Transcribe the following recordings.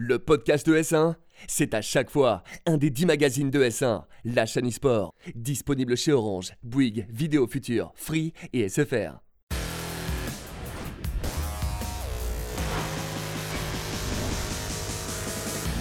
Le podcast de S1, c'est à chaque fois un des 10 magazines de S1, la chaîne e-sport, disponible chez Orange, Bouygues, Vidéo Future, Free et SFR.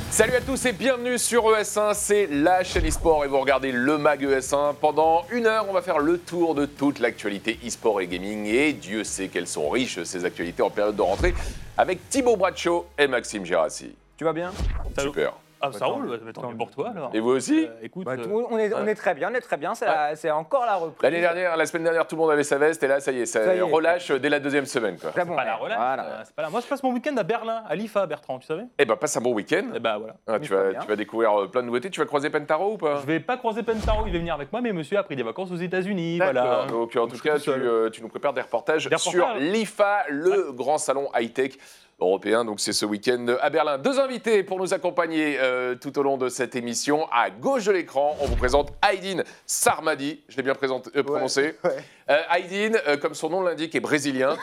Salut à tous et bienvenue sur ES1, c'est la chaîne e-sport et vous regardez le mag ES1. Pendant une heure, on va faire le tour de toute l'actualité e-sport et gaming et Dieu sait qu'elles sont riches ces actualités en période de rentrée avec Thibaut Bradshaw et Maxime Girassi. Tu vas bien Super. Ah, ça roule, bah, tant mieux pour toi alors. Et vous aussi Euh, écoute, Bah, euh, tout- on, est, on est très bien, on est très bien, c'est la- c'est encore la reprise. L'année dernière, la semaine dernière, tout le monde avait sa veste et là, ça y est, ça, Ça y est. relâche dès la deuxième semaine. Quoi. Très bon pas la relâche. Voilà. euh, c'est pas la- Moi, je passe mon week-end à Berlin, à l'IFA, Bertrand, tu savais? Eh ben, passe un bon week-end. Et bah voilà. Ah, tu, Mais vas, bien. tu vas découvrir euh, plein de nouveautés. Tu vas croiser Pentaro ou pas? Je vais pas croiser Pentaro, il va venir avec moi, mais monsieur a pris des vacances aux États-Unis. Voilà. D'accord. Donc, en Donc, tout je suis cas, tout tu, seul. euh, tu nous prépares des reportages, Des sur reportages. l'IFA, le grand salon high-tech européen. Donc, c'est ce week-end à Berlin. Deux invités pour nous accompagner euh, tout au long de cette émission. À gauche de l'écran, on vous présente Aydin Sarmadi. Je l'ai bien présenté- euh, prononcé. ouais. Euh, Aydin, comme son nom l'indique, est brésilien.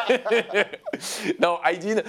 non, Aydin,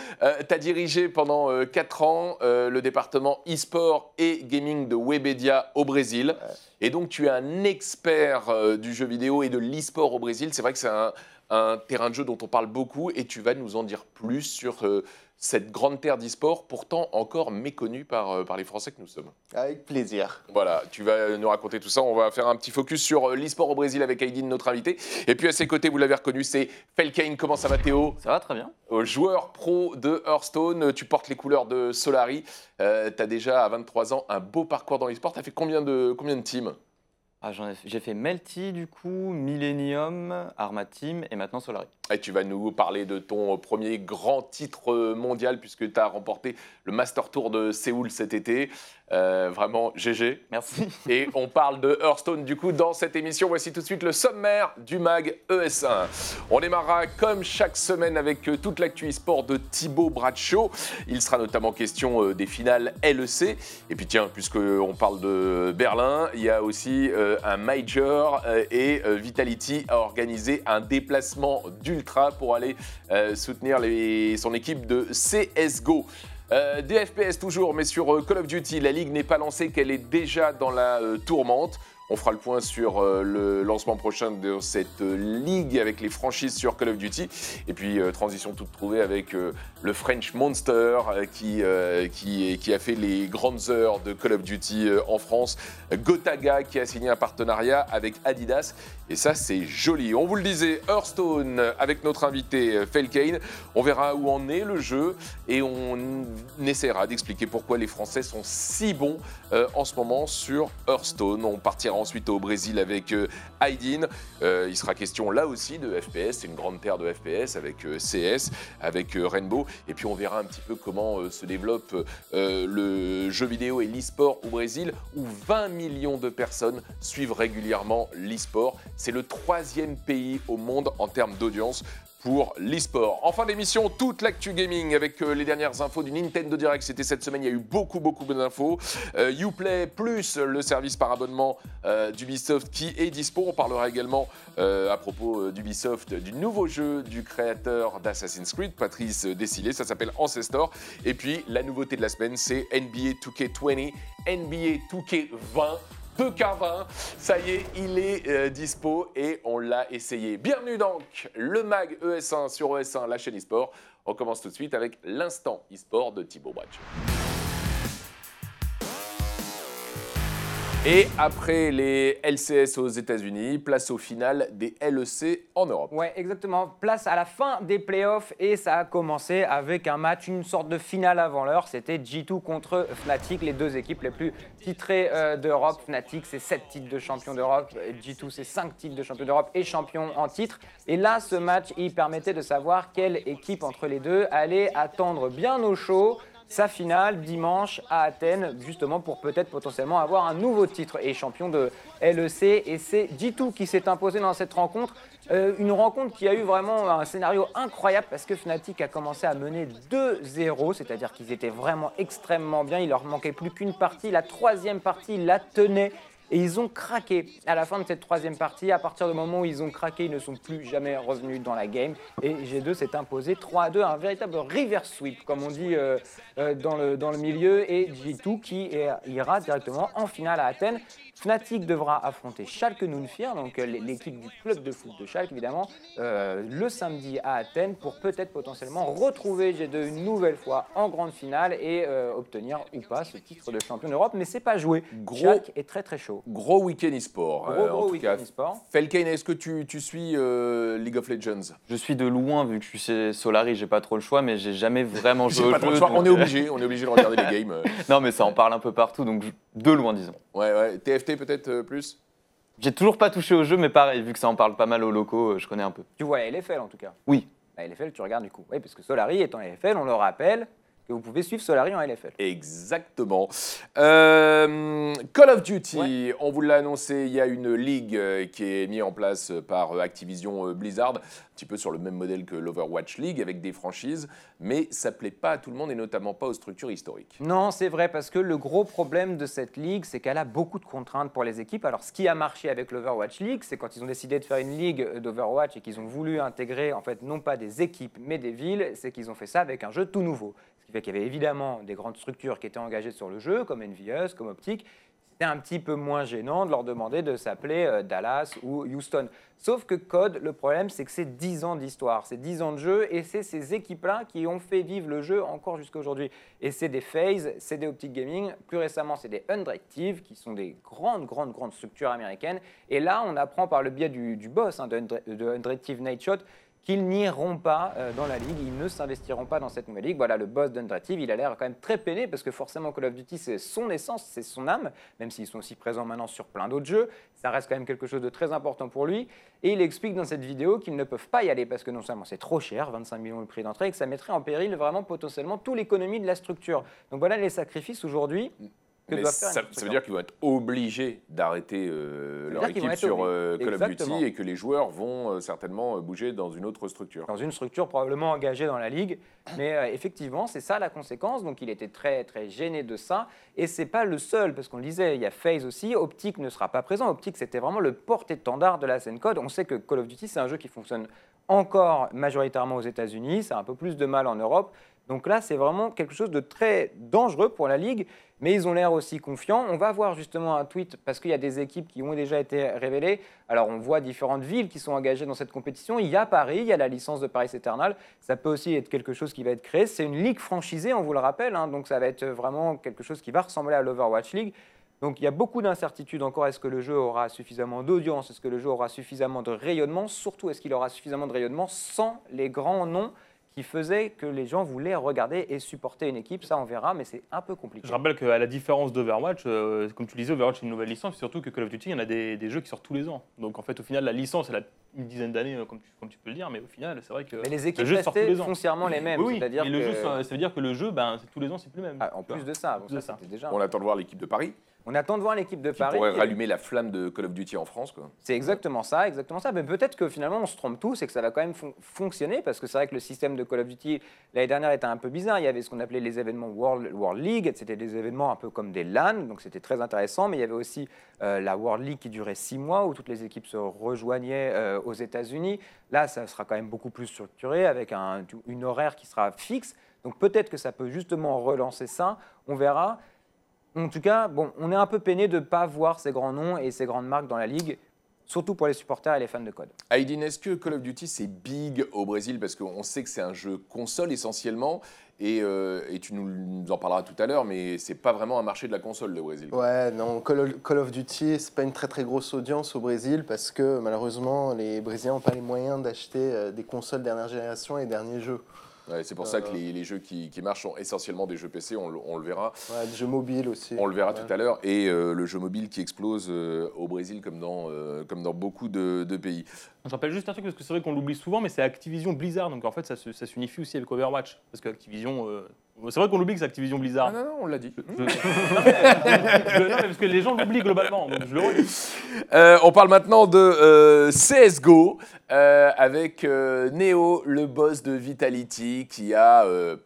tu as dirigé pendant 4 ans le département e-sport et gaming de Webedia au Brésil. Et donc, tu es un expert du jeu vidéo et de l'e-sport au Brésil. C'est vrai que c'est un, un terrain de jeu dont on parle beaucoup et tu vas nous en dire plus sur euh, cette grande terre d'e-sport, pourtant encore méconnue par, euh, par les Français que nous sommes. Avec plaisir. Voilà, tu vas nous raconter tout ça. On va faire un petit focus sur euh, l'e-sport au Brésil avec Aydin, notre invité. Et puis à ses côtés, vous l'avez reconnu, c'est Felkane. Comment ça va Théo? Ça va très bien. Euh, Joueur pro de Hearthstone, tu portes les couleurs de Solari. tu as déjà à 23 ans un beau parcours dans l'e-sport. Tu as fait combien de, combien de teams? Ah, j'ai fait Melty du coup, Millennium, Arma et maintenant Solari. Et tu vas nous parler de ton euh, premier grand titre euh, mondial puisque tu as remporté le Master Tour de Séoul cet été. Euh, vraiment GG. Merci. Et on parle de Hearthstone du coup dans cette émission. Voici tout de suite le sommaire du mag ES1. On démarrera comme chaque semaine avec toute l'actu e-sport de Thibaut Bradshaw. Il sera notamment question des finales LEC. Et puis tiens, puisqu'on parle de Berlin, il y a aussi un Major et Vitality a organisé un déplacement pour aller euh, soutenir son équipe de CSGO. Euh, des FPS toujours, mais sur euh, Call of Duty, la ligue n'est pas lancée, qu'elle est déjà dans la tourmente. On fera le point sur euh, le lancement prochain de cette euh, ligue avec les franchises sur Call of Duty. Et puis, euh, transition toute trouvée avec le French Monster qui, qui, a fait les grandes heures de Call of Duty en France. Gotaga qui a signé un partenariat avec Adidas. Et ça, c'est joli. On vous le disait, Hearthstone avec notre invité Felkane. On verra où en est le jeu et on essaiera d'expliquer pourquoi les Français sont si bons en ce moment sur Hearthstone. On partira ensuite au Brésil avec euh, Aydin. Euh, il sera question là aussi de FPS. C'est une grande terre de FPS avec euh, CS, avec Rainbow. Et puis on verra un petit peu comment se développe le jeu vidéo et l'e-sport au Brésil, où 20 millions de personnes suivent régulièrement l'e-sport. C'est le troisième pays au monde en termes d'audience pour l'e-sport. En fin d'émission, toute l'actu gaming avec euh, les dernières infos du Nintendo Direct. C'était cette semaine, il y a eu beaucoup, beaucoup d'infos. Euh, Uplay plus le service par abonnement euh, d'Ubisoft qui est dispo. On parlera également euh, à propos d'Ubisoft du nouveau jeu du créateur d'Assassin's Creed, Patrice Desilets. Ça s'appelle Ancestor. Et puis, la nouveauté de la semaine, c'est NBA 2K20, NBA 2K20. 2K20, ça y est, il est euh, dispo et on l'a essayé. Bienvenue donc, le mag ES1 sur ES1, la chaîne e-sport. On commence tout de suite avec l'instant e-sport de Thibaut Bradshaw. Et après les LCS aux États-Unis, place au final des LEC en Europe. Ouais, exactement. Place à la fin des playoffs et ça a commencé avec un match, une sorte de finale avant l'heure. C'était G2 contre Fnatic, les deux équipes les plus titrées euh, d'Europe. Fnatic, c'est 7 titres de champion d'Europe. et G2, c'est 5 titres de champion d'Europe et champion en titre. Et là, ce match, il permettait de savoir quelle équipe entre les deux allait attendre bien au chaud sa finale dimanche à Athènes, justement pour peut-être potentiellement avoir un nouveau titre et champion de LEC. Et c'est G2 qui s'est imposé dans cette rencontre. Euh, une rencontre qui a eu vraiment un scénario incroyable parce que Fnatic a commencé à mener 2-0, c'est-à-dire qu'ils étaient vraiment extrêmement bien. Il leur manquait plus qu'une partie. La troisième partie, la tenaient. Et ils ont craqué à la fin de cette troisième partie. À partir du moment où ils ont craqué, ils ne sont plus jamais revenus dans la game. Et G2 s'est imposé 3 à 2, un véritable reverse sweep, comme on dit euh, euh, dans, le, dans le milieu. Et G2 qui ira directement en finale à Athènes. Fnatic devra affronter Schalke Nunfir, donc euh, l'équipe du club de foot de Schalke évidemment, euh, le samedi à Athènes pour peut-être potentiellement retrouver G2 une nouvelle fois en grande finale et euh, obtenir ou pas ce titre de champion d'Europe. Mais c'est pas joué. Gros- Schalke est très très chaud. Gros week-end e-sport. Gros, en gros week-end e-sport. Felkane, est-ce que tu, tu suis euh, League of Legends? Je suis de loin, vu que je suis chez Solari, j'ai pas trop le choix, mais j'ai jamais vraiment joué au pas trop jeu. le choix, donc, On est obligé, on est obligé de regarder les games. Non, mais ça en parle un peu partout, donc de loin, disons. Ouais, ouais. TFT peut-être euh, plus J'ai toujours pas touché au jeu, mais pareil, vu que ça en parle pas mal aux locaux, euh, je connais un peu. Tu vois la LFL en tout cas. Oui. La LFL, tu regardes du coup. Oui, parce que Solari est en LFL, on le rappelle que vous pouvez suivre Solari en LFL. Exactement. Euh, Call of Duty, on vous l'a annoncé, il y a une ligue euh, qui est mise en place par euh, Activision Blizzard, un petit peu sur le même modèle que l'Overwatch League avec des franchises, mais ça plaît pas à tout le monde et notamment pas aux structures historiques. Non, c'est vrai, parce que le gros problème de cette ligue, c'est qu'elle a beaucoup de contraintes pour les équipes. Alors, ce qui a marché avec l'Overwatch League, c'est quand ils ont décidé de faire une ligue d'Overwatch et qu'ils ont voulu intégrer, en fait, non pas des équipes, mais des villes, c'est qu'ils ont fait ça avec un jeu tout nouveau. Qui qu'il y avait évidemment des grandes structures qui étaient engagées sur le jeu, comme Envious, comme Optic. C'était un petit peu moins gênant de leur demander de s'appeler euh, Dallas ou Houston. Sauf que Code, le problème, c'est que c'est 10 ans d'histoire, c'est 10 ans de jeu, et c'est ces équipes-là qui ont fait vivre le jeu encore jusqu'à aujourd'hui. Et c'est des FaZe, c'est des Optic Gaming, plus récemment, c'est des Undirective, qui sont des grandes, grandes, grandes structures américaines. Et là, on apprend par le biais du, boss hein, de Undirective Nightshot qu'ils n'iront pas euh, dans la ligue, ils ne s'investiront pas dans cette nouvelle ligue. Voilà, le boss d'Undirective, il a l'air quand même très peiné parce que forcément Call of Duty, c'est son essence, c'est son âme, même s'ils sont aussi présents maintenant sur plein d'autres jeux, ça reste quand même quelque chose de très important pour lui. Et il explique dans cette vidéo qu'ils ne peuvent pas y aller parce que non seulement c'est trop cher, 25 millions le prix d'entrée, et que ça mettrait en péril vraiment potentiellement toute l'économie de la structure. Donc voilà les sacrifices aujourd'hui que Mais doivent faire. ça, veut dire qu'ils vont être obligés d'arrêter euh, leur équipe sur euh, Call of. Duty et que les joueurs vont euh, certainement bouger dans une autre structure. dans une structure probablement engagée dans la ligue. Mais effectivement, c'est ça la conséquence. Donc il était très très gêné de ça. Et c'est pas le seul, parce qu'on le disait, il y a FaZe aussi. Optic ne sera pas présent. Optic, c'était vraiment le porte-étendard de la scène code. On sait que Call of Duty, c'est un jeu qui fonctionne encore majoritairement aux États-Unis. Ça a un peu plus de mal en Europe. Donc là, c'est vraiment quelque chose de très dangereux pour la Ligue, mais ils ont l'air aussi confiants. On va voir justement un tweet, parce qu'il y a des équipes qui ont déjà été révélées. Alors on voit différentes villes qui sont engagées dans cette compétition. Il y a Paris, il y a la licence de Paris Eternal. Ça peut aussi être quelque chose qui va être créé. C'est une ligue franchisée, on vous le rappelle, hein, donc ça va être vraiment quelque chose qui va ressembler à l'Overwatch League. Donc il y a beaucoup d'incertitudes encore. Est-ce que le jeu aura suffisamment d'audience? Est-ce que le jeu aura suffisamment de rayonnement? Surtout, est-ce qu'il aura suffisamment de rayonnement sans les grands noms qui faisaient que les gens voulaient regarder et supporter une équipe Ça, on verra, mais c'est un peu compliqué. Je rappelle qu'à la différence d'Overwatch, euh, comme tu le disais, Overwatch est une nouvelle licence, et surtout que Call of Duty, il y en a des, des jeux qui sortent tous les ans. Donc en fait, au final, la licence, elle a une dizaine d'années, euh, comme tu, comme tu peux le dire, mais au final, c'est vrai que. Mais les équipes le jeu sort tous restaient les ans. foncièrement les mêmes. Oui, oui, c'est-à-dire mais le que- jeu, ça, veut dire que le jeu, ben, tous les ans, c'est plus le même. Ah, en plus de ça, bon, déjà. On attend de voir l'équipe de Paris On attend de voir l'équipe de qui Paris. pourrait rallumer la flamme de Call of Duty en France. Quoi. C'est exactement ça, exactement ça. Mais peut-être que finalement on se trompe tous et que ça va quand même fon- fonctionner parce que c'est vrai que le système de Call of Duty l'année dernière était un peu bizarre. Il y avait ce qu'on appelait les événements World, World League, c'était des événements un peu comme des LAN, donc c'était très intéressant. Mais il y avait aussi euh, la World League qui durait six mois où toutes les équipes se rejoignaient euh, aux États-Unis. Là, ça sera quand même beaucoup plus structuré avec un, une horaire qui sera fixe. Donc peut-être que ça peut justement relancer ça. On verra. En tout cas, bon, on est un peu peiné de ne pas voir ces grands noms et ces grandes marques dans la ligue, surtout pour les supporters et les fans de code. Aydin, est-ce que Call of Duty c'est big au Brésil? Parce qu'on sait que c'est un jeu console essentiellement, et, euh, et tu nous, nous en parleras tout à l'heure, mais c'est pas vraiment un marché de la console, le Brésil. Ouais, non, Call of, Call of Duty, c'est pas une très très grosse audience au Brésil parce que malheureusement les Brésiliens n'ont pas les moyens d'acheter euh, des consoles dernière génération et derniers jeux. Ouais, c'est pour ça que Euh. les, les jeux qui, qui marchent sont essentiellement des jeux PC, on, le- on le verra. Ouais, des jeux mobiles aussi. On le verra Ouais. tout à l'heure. Et euh, le jeu mobile qui explose euh, au Brésil comme dans, euh, comme dans beaucoup de, de pays. Je rappelle juste un truc parce que c'est vrai qu'on l'oublie souvent, mais c'est Activision Blizzard, donc en fait ça, se- ça s'unifie aussi avec Overwatch. Parce qu'Activision. euh, C'est vrai qu'on l'oublie que c'est Activision Blizzard. Ah non, non, on l'a dit. Je- non, mais, non, mais parce que les gens l'oublient globalement, donc je le redis. Euh, on parle maintenant de euh, CSGO euh, avec euh, Neo, le boss de Vitality, qui a euh,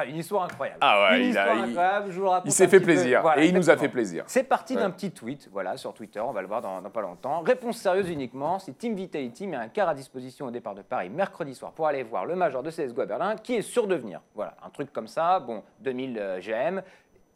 Ah, une histoire incroyable. Ah ouais, une il a- histoire il- incroyable, je vous le raconte Il s'est fait plaisir. Voilà, et il nous a fait plaisir. C'est parti Ouais. d'un petit tweet, voilà, sur Twitter, on va le voir dans, dans pas longtemps. Réponse sérieuse uniquement, si Team Vitality met un quart à disposition au départ de Paris mercredi soir pour aller voir le major de CSGO à Berlin, qui est sûr de venir. Voilà, un truc comme ça, bon, 2000 euh, GM.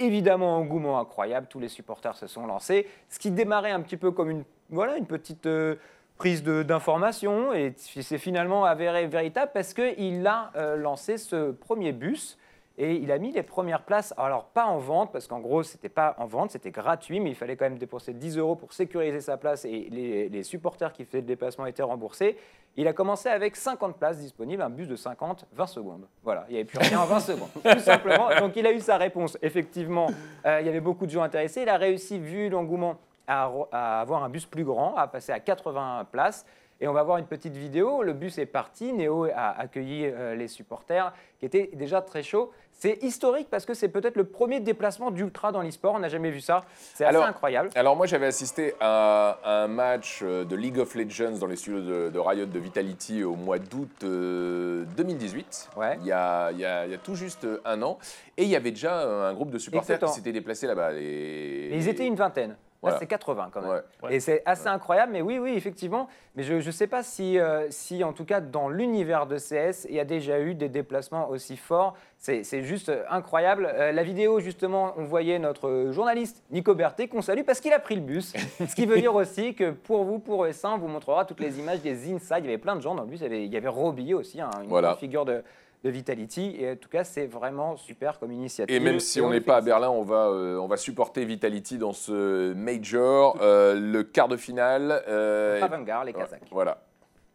Évidemment, engouement incroyable, tous les supporters se sont lancés. Ce qui démarrait un petit peu comme une, voilà, une petite euh, prise d'information et c'est finalement avéré véritable parce qu'il a euh, lancé ce premier bus et il a mis les premières places, alors pas en vente, parce qu'en gros, c'était pas en vente, c'était gratuit, mais il fallait quand même dépenser 10 euros pour sécuriser sa place et les, les supporters qui faisaient le déplacement étaient remboursés. Il a commencé avec 50 places disponibles, un bus de 50, 20 secondes. Voilà, il n'y avait plus rien en 20 secondes, tout simplement. Donc il a eu sa réponse. Effectivement, euh, il y avait beaucoup de gens intéressés. Il a réussi, vu l'engouement, à avoir un bus plus grand, à passer à 80 places. Et on va voir une petite vidéo. Le bus est parti. Néo a accueilli euh, les supporters qui étaient déjà très chauds. C'est historique parce que c'est peut-être le premier déplacement d'Ultra dans l'e-sport. On n'a jamais vu ça. C'est assez Alors, incroyable. Alors moi j'avais assisté à, à un match euh, de League of Legends dans les studios de, de Riot de Vitality au mois d'août euh, 2018, Ouais. il, y a, il y a- il y a tout juste un an, et il y avait déjà euh, un groupe de supporters qui s'étaient déplacés là-bas. Et ils étaient une vingtaine. Voilà. Là, c'est 80 quand même. Ouais. Ouais. Et c'est assez incroyable, mais oui, oui, effectivement. Mais je ne sais pas si, euh, si, en tout cas, dans l'univers de CS, il y a déjà eu des déplacements aussi forts. C'est juste euh, incroyable. Euh, la vidéo, justement, on voyait notre journaliste Nico Berté, qu'on salue parce qu'il a pris le bus. Ce qui veut dire aussi que pour vous, pour ES1, on vous montrera toutes les images des inside. Il y avait plein de gens dans le bus. Il y avait, il y avait Roby aussi, hein, une Voilà. grande figure de, de Vitality. Et en tout cas, c'est vraiment super comme initiative. Et même si on n'est pas à. Berlin, on va, euh, on va supporter Vitality dans ce Major, euh, le quart de finale. euh, les Kazakhs. Voilà.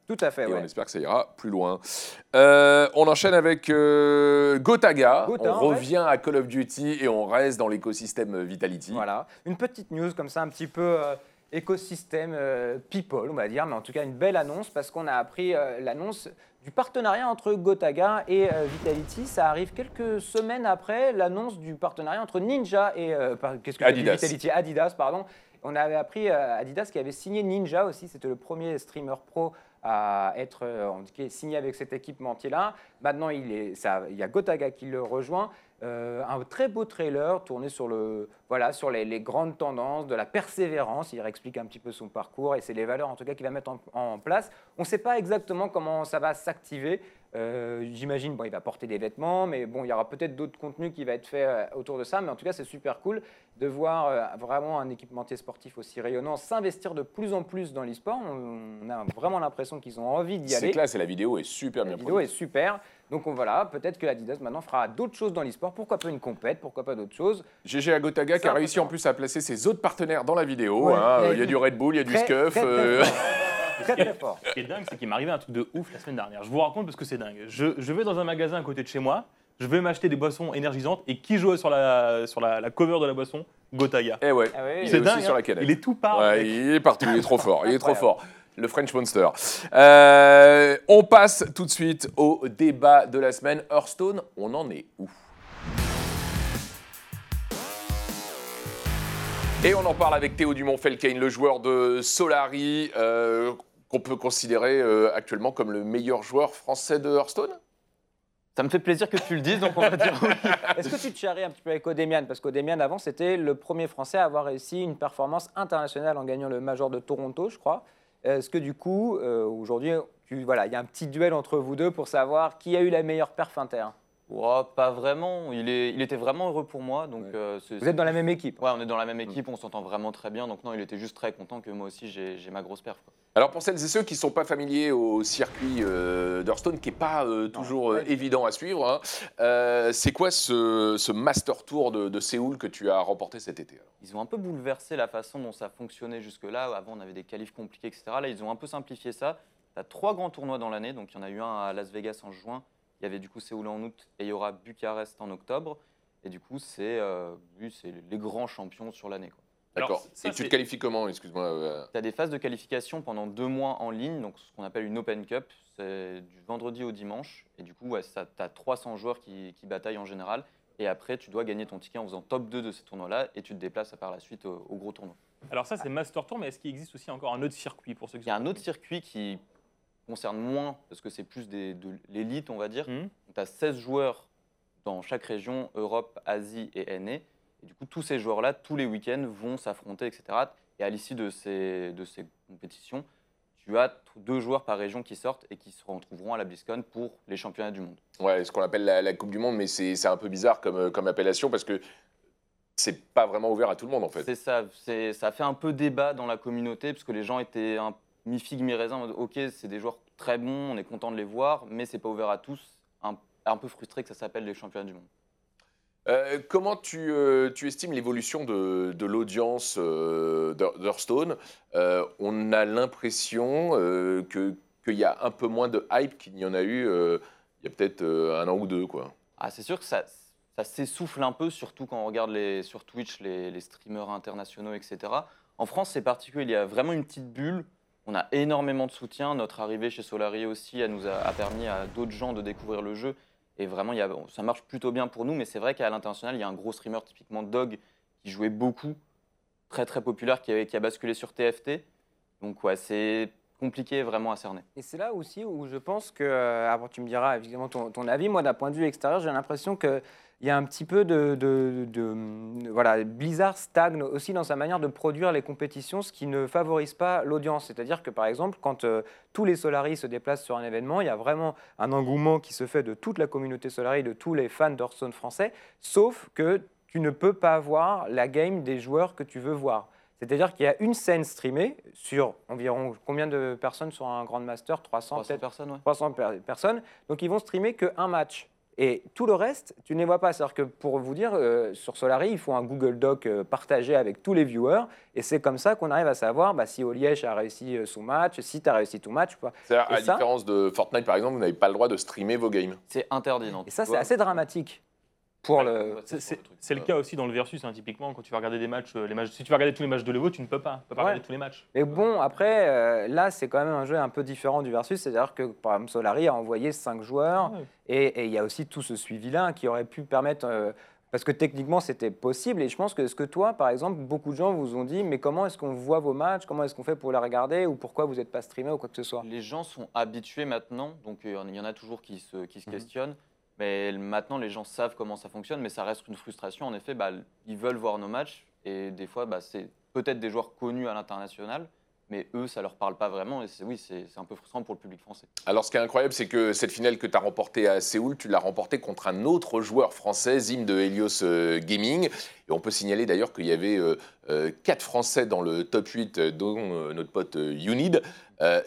Tout à fait, Et ouais. on espère que ça ira plus loin. Euh, on enchaîne avec euh, Gotaga. On ouais. revient à Call of Duty et on reste dans l'écosystème Vitality. Voilà, une petite news comme ça, un petit peu euh, écosystème euh, people, on va dire, mais en tout cas une belle annonce parce qu'on a appris euh, l'annonce du partenariat entre Gotaga et euh, Vitality. Ça arrive quelques semaines après l'annonce du partenariat entre Ninja et qu'est-ce que Adidas. Vitality, Adidas, pardon. On avait appris Adidas qui avait signé Ninja aussi. C'était le premier streamer pro à être en tout cas, signé avec cet équipementier-là. Maintenant, il, est, ça, il y a Gotaga qui le rejoint. Euh, un très beau trailer tourné sur, le, voilà, sur les, grandes tendances, de la persévérance. Il explique un petit peu son parcours et c'est les valeurs en tout cas qu'il va mettre en, en place. On ne sait pas exactement comment ça va s'activer. Euh, J'imagine, bon, il va porter des vêtements, mais bon, il y aura peut-être d'autres contenus qui va être fait euh, autour de ça. Mais en tout cas, c'est super cool de voir euh, vraiment un équipementier sportif aussi rayonnant s'investir de plus en plus dans l'e-sport. On, on a vraiment l'impression qu'ils ont envie d'y C'est aller. classe et la vidéo est super La bien vidéo est super. Donc on, voilà, peut-être que Adidas maintenant fera d'autres choses dans l'e-sport. Pourquoi pas une compète, pourquoi pas d'autres choses. GG à Gotaga qui C'est a réussi en plus à placer ses autres partenaires dans la vidéo. Ouais, hein. Il y a du Red Bull, il y a du Scuff. très, très euh, fort. Très, très fort. Ce qui est dingue, c'est qu'il m'est arrivé un truc de ouf la semaine dernière. Je vous raconte parce que c'est dingue. Je, je vais dans un magasin à côté de chez moi, je vais m'acheter des boissons énergisantes et qui joue sur la, sur la, la cover de la boisson? Gotaga. Eh ouais. Ah C'est aussi dingue. sur hein. la canette. Il est tout part. Ouais, il est partout, il est trop fort, il est trop fort. Le French Monster. Euh, on passe tout de suite au débat de la semaine. Hearthstone, on en est où? Et on en parle avec Théo Dumont-Felkane, le joueur de Solari, euh, qu'on peut considérer euh, actuellement comme le meilleur joueur français de Hearthstone? Ça me fait plaisir que tu le dises, donc on va dire oui. Est-ce que tu te charries un petit peu avec Odemian? Parce qu'Odemian, avant, c'était le premier Français à avoir réussi une performance internationale en gagnant le Major de Toronto, je crois. Est-ce que du coup, euh, aujourd'hui, tu- voilà, il y a un petit duel entre vous deux pour savoir qui a eu la meilleure perf inter? Ouah, pas vraiment. Il, est, il était vraiment heureux pour moi. Donc, Ouais. euh, c'est- Vous êtes dans la même équipe Ouais, on est dans la même équipe, on s'entend vraiment très bien. Donc non, il était juste très content que moi aussi j'ai j'ai ma grosse perf. quoi. Alors pour celles et ceux qui ne sont pas familiers au circuit euh, d'Hearthstone, qui n'est pas euh, toujours euh, évident à suivre, hein, euh, c'est quoi ce, ce Master Tour de, de Séoul que tu as remporté cet été alors? Ils ont un peu bouleversé la façon dont ça fonctionnait jusque-là. Avant, on avait des qualifs compliqués, etc. Là, ils ont un peu simplifié ça. Tu as trois grands tournois dans l'année. Donc, il y en a eu un à Las Vegas en juin. Il y avait du coup Séoul en août. Et il y aura Bucarest en octobre. Et du coup, c'est euh, c'est les grands champions sur l'année. D'accord. Et tu te qualifies comment Excuse-moi. euh, Tu as des phases de qualification pendant deux mois en ligne, donc ce qu'on appelle une Open Cup. C'est du vendredi au dimanche. Et du coup, ouais, tu as 300 joueurs qui, qui bataillent en général. Et après, tu dois gagner ton ticket en faisant top 2 de ces tournois-là. Et tu te déplaces par la suite au, au gros tournoi. Alors ça, c'est Master Tour, mais est-ce qu'il existe aussi encore un autre circuit pour ceux qui Il y a un autre circuit qui concerne moins, parce que c'est plus des, de l'élite, on va dire. Hmm. Tu as 16 joueurs dans chaque région, Europe, Asie et NA. Et du coup, tous ces joueurs-là, tous les week-ends, vont s'affronter, etc. Et à l'issue de ces, de ces compétitions, tu as deux joueurs par région qui sortent et qui se retrouveront à la BlizzCon pour les championnats du monde. Ouais, ce qu'on appelle la, la Coupe du Monde, mais c'est c'est un peu bizarre comme, euh, comme appellation parce que c'est pas vraiment ouvert à tout le monde en fait. C'est ça, c'est- ça a fait un peu débat dans la communauté parce que les gens étaient un mi-figue, mi-raisin. en mode, Ok, c'est des joueurs très bons, on est content de les voir, mais c'est pas ouvert à tous. Un, un peu frustré que ça s'appelle les championnats du monde. Euh, comment tu, euh, tu estimes l'évolution de, de l'audience euh, d'Hear- d'Hearthstone? Euh, On a l'impression que- qu'il y a un peu moins de hype qu'il n'y en a eu il y a peut-être un an ou deux. Quoi. Ah, c'est sûr que ça, ça s'essouffle un peu, surtout quand on regarde les, sur Twitch les, les streamers internationaux, etc. En France, c'est particulier. Il y a vraiment une petite bulle. On a énormément de soutien. Notre arrivée chez Solari aussi, elle nous a, permis à d'autres gens de découvrir le jeu. Et vraiment, ça marche plutôt bien pour nous. Mais c'est vrai qu'à l'international, il y a un gros streamer, typiquement Dog, qui jouait beaucoup, très très populaire, qui, a basculé sur TFT. Donc ouais, c'est compliqué vraiment à cerner. Et c'est là aussi où je pense que, euh, après tu me diras évidemment ton, avis, moi d'un point de vue extérieur, j'ai l'impression qu'il y a un petit peu de, de- de- de- Voilà, Blizzard stagne aussi dans sa manière de produire les compétitions, ce qui ne favorise pas l'audience. C'est-à-dire que par exemple, quand euh, tous les Solaris se déplacent sur un événement, il y a vraiment un engouement qui se fait de toute la communauté Solari, de tous les fans d'Hearthstone français, sauf que tu ne peux pas voir la game des joueurs que tu veux voir. C'est-à-dire qu'il y a une scène streamée sur environ combien de personnes sur un Grandmaster? 300, 300 peut-être personnes, ouais. 300 per- personnes. Donc ils vont streamer qu'un match. Et tout le reste, tu ne les vois pas. C'est-à-dire que pour vous dire, euh, sur Solari, il faut un Google Doc euh, partagé avec tous les viewers. Et c'est comme ça qu'on arrive à savoir bah, si Oliège a réussi euh, son match, si tu as réussi ton match. quoi. C'est-à-dire, à la ça différence de Fortnite par exemple, vous n'avez pas le droit de streamer vos games. C'est interdit. non, Et ça, c'est assez dramatique pour Ouais, le. C'est- le cas aussi dans le versus, hein, typiquement, quand tu vas regarder des matchs, euh, les matchs. Si tu vas regarder tous les matchs de l'Evo, tu ne peux pas. Tu peux pas Ouais. regarder tous les matchs. Mais bon, après, euh, là, c'est quand même un jeu un peu différent du Versus. C'est-à-dire que, par exemple, Solari a envoyé 5 joueurs. Ouais. Et et il y a aussi tout ce suivi-là qui aurait pu permettre. euh, parce que techniquement, c'était possible. Et je pense que ce que toi, par exemple, beaucoup de gens vous ont dit mais comment est-ce qu'on voit vos matchs? Comment est-ce qu'on fait pour les regarder? Ou pourquoi vous n'êtes pas streamé ou quoi que ce soit? Les gens sont habitués maintenant, donc il y en a toujours qui se, qui se Mhm. questionnent. Mais maintenant, les gens savent comment ça fonctionne, mais ça reste une frustration. En effet, bah, ils veulent voir nos matchs, et des fois, bah, c'est peut-être des joueurs connus à l'international, mais eux, ça leur parle pas vraiment. Et oui, c'est un peu frustrant pour le public français. Alors, ce qui est incroyable, c'est que cette finale que tu as remportée à Séoul, tu l'as remportée contre un autre joueur français, Zim de Helios euh, Gaming. Et on peut signaler d'ailleurs qu'il y avait euh, euh, quatre Français dans le top 8, euh, dont notre pote Unid.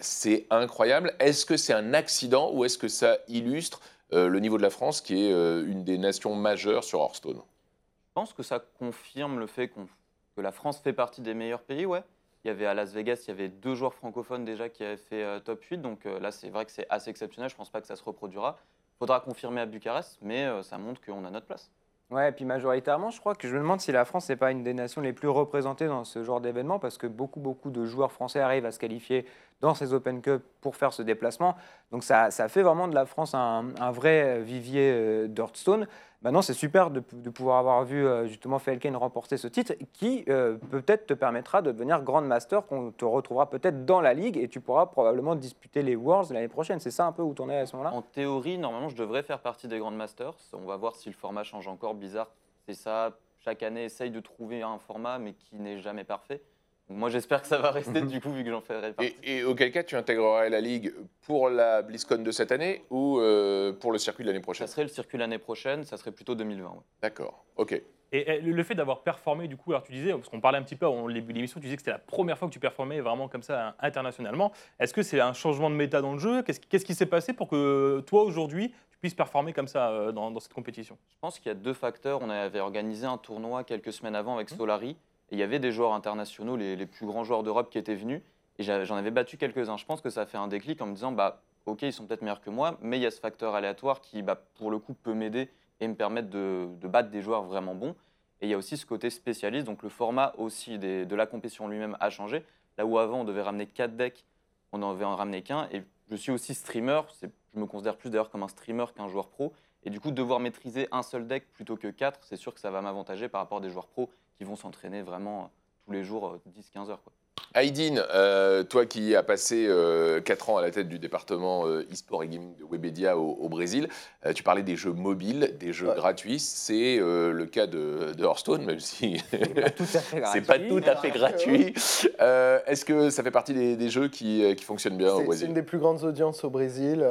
C'est incroyable. Est-ce que c'est un accident ou est-ce que ça illustre le niveau de la France, qui est euh, une des nations majeures sur Hearthstone Je pense que ça confirme le fait que la France fait partie des meilleurs pays, ouais. Il y avait à Las Vegas, il y avait deux joueurs francophones déjà qui avaient fait euh, top 8, donc euh, là c'est vrai que c'est assez exceptionnel, je pense pas que ça se reproduira. Faudra confirmer à Bucarest, mais euh, ça montre qu'on a notre place. Ouais, et puis majoritairement, je crois que je me demande si la France n'est pas une des nations les plus représentées dans ce genre d'événement, parce que beaucoup, beaucoup de joueurs français arrivent à se qualifier dans ces Open Cup pour faire ce déplacement. Donc ça, ça fait vraiment de la France un, vrai vivier euh, d'Hearthstone. Maintenant, c'est super de, pouvoir avoir vu euh, justement Felken remporter ce titre, qui euh, peut-être te permettra de devenir Grand Master, qu'on te retrouvera peut-être dans la ligue, et tu pourras probablement disputer les Worlds l'année prochaine. C'est ça un peu où tu en es à ce moment-là? En théorie, normalement, je devrais faire partie des Grand Masters. On va voir si le format change encore. Bizarre, c'est ça. Chaque année, essaye de trouver un format, mais qui n'est jamais parfait. Moi, j'espère que ça va rester du coup, vu que j'en ferai partie. et, et auquel cas, tu intégrerais la Ligue pour la BlizzCon de cette année ou euh, pour le circuit de l'année prochaine? Ça serait le circuit l'année prochaine, ça serait plutôt 2020. ouais. D'accord, ok. Et euh, le fait d'avoir performé, du coup, alors tu disais, parce qu'on parlait un petit peu au début de l'émission, tu disais que c'était la première fois que tu performais vraiment comme ça hein, internationalement. Est-ce que c'est un changement de méta dans le jeu? Qu'est-ce qui- s'est passé pour que toi, aujourd'hui, tu puisses performer comme ça euh, dans, dans cette compétition? Je pense qu'il y a deux facteurs. On avait organisé un tournoi quelques semaines avant Mmh. avec Solari. Et il y avait des joueurs internationaux, les, les plus grands joueurs d'Europe qui étaient venus. Et j'en avais battu quelques-uns. Je pense que ça a fait un déclic en me disant, bah, ok, ils sont peut-être meilleurs que moi, mais il y a ce facteur aléatoire qui, bah, pour le coup, peut m'aider et me permettre de, battre des joueurs vraiment bons. Et il y a aussi ce côté spécialiste. Donc le format aussi de la compétition lui-même a changé. Là où avant, on devait ramener quatre decks, on n'en avait en ramené qu'un. Et je suis aussi streamer. Je me considère plus d'ailleurs comme un streamer qu'un joueur pro. Et du coup, devoir maîtriser un seul deck plutôt que quatre, c'est sûr que ça va m'avantager par rapport à des joueurs pros qui vont s'entraîner vraiment euh, tous les jours, euh, 10-15 heures. Quoi. Aïdine, euh, toi qui as passé euh, 4 ans à la tête du département euh, e-sport et gaming de Webedia au, au Brésil, euh, tu parlais des jeux mobiles, des jeux Ouais. gratuits. C'est euh, le cas de, de Hearthstone, même si c'est pas tout à fait gratuit. Euh, Est-ce que ça fait partie des, des jeux qui, euh, qui fonctionnent bien au C'est- C'est Brésil? une des plus grandes audiences au Brésil.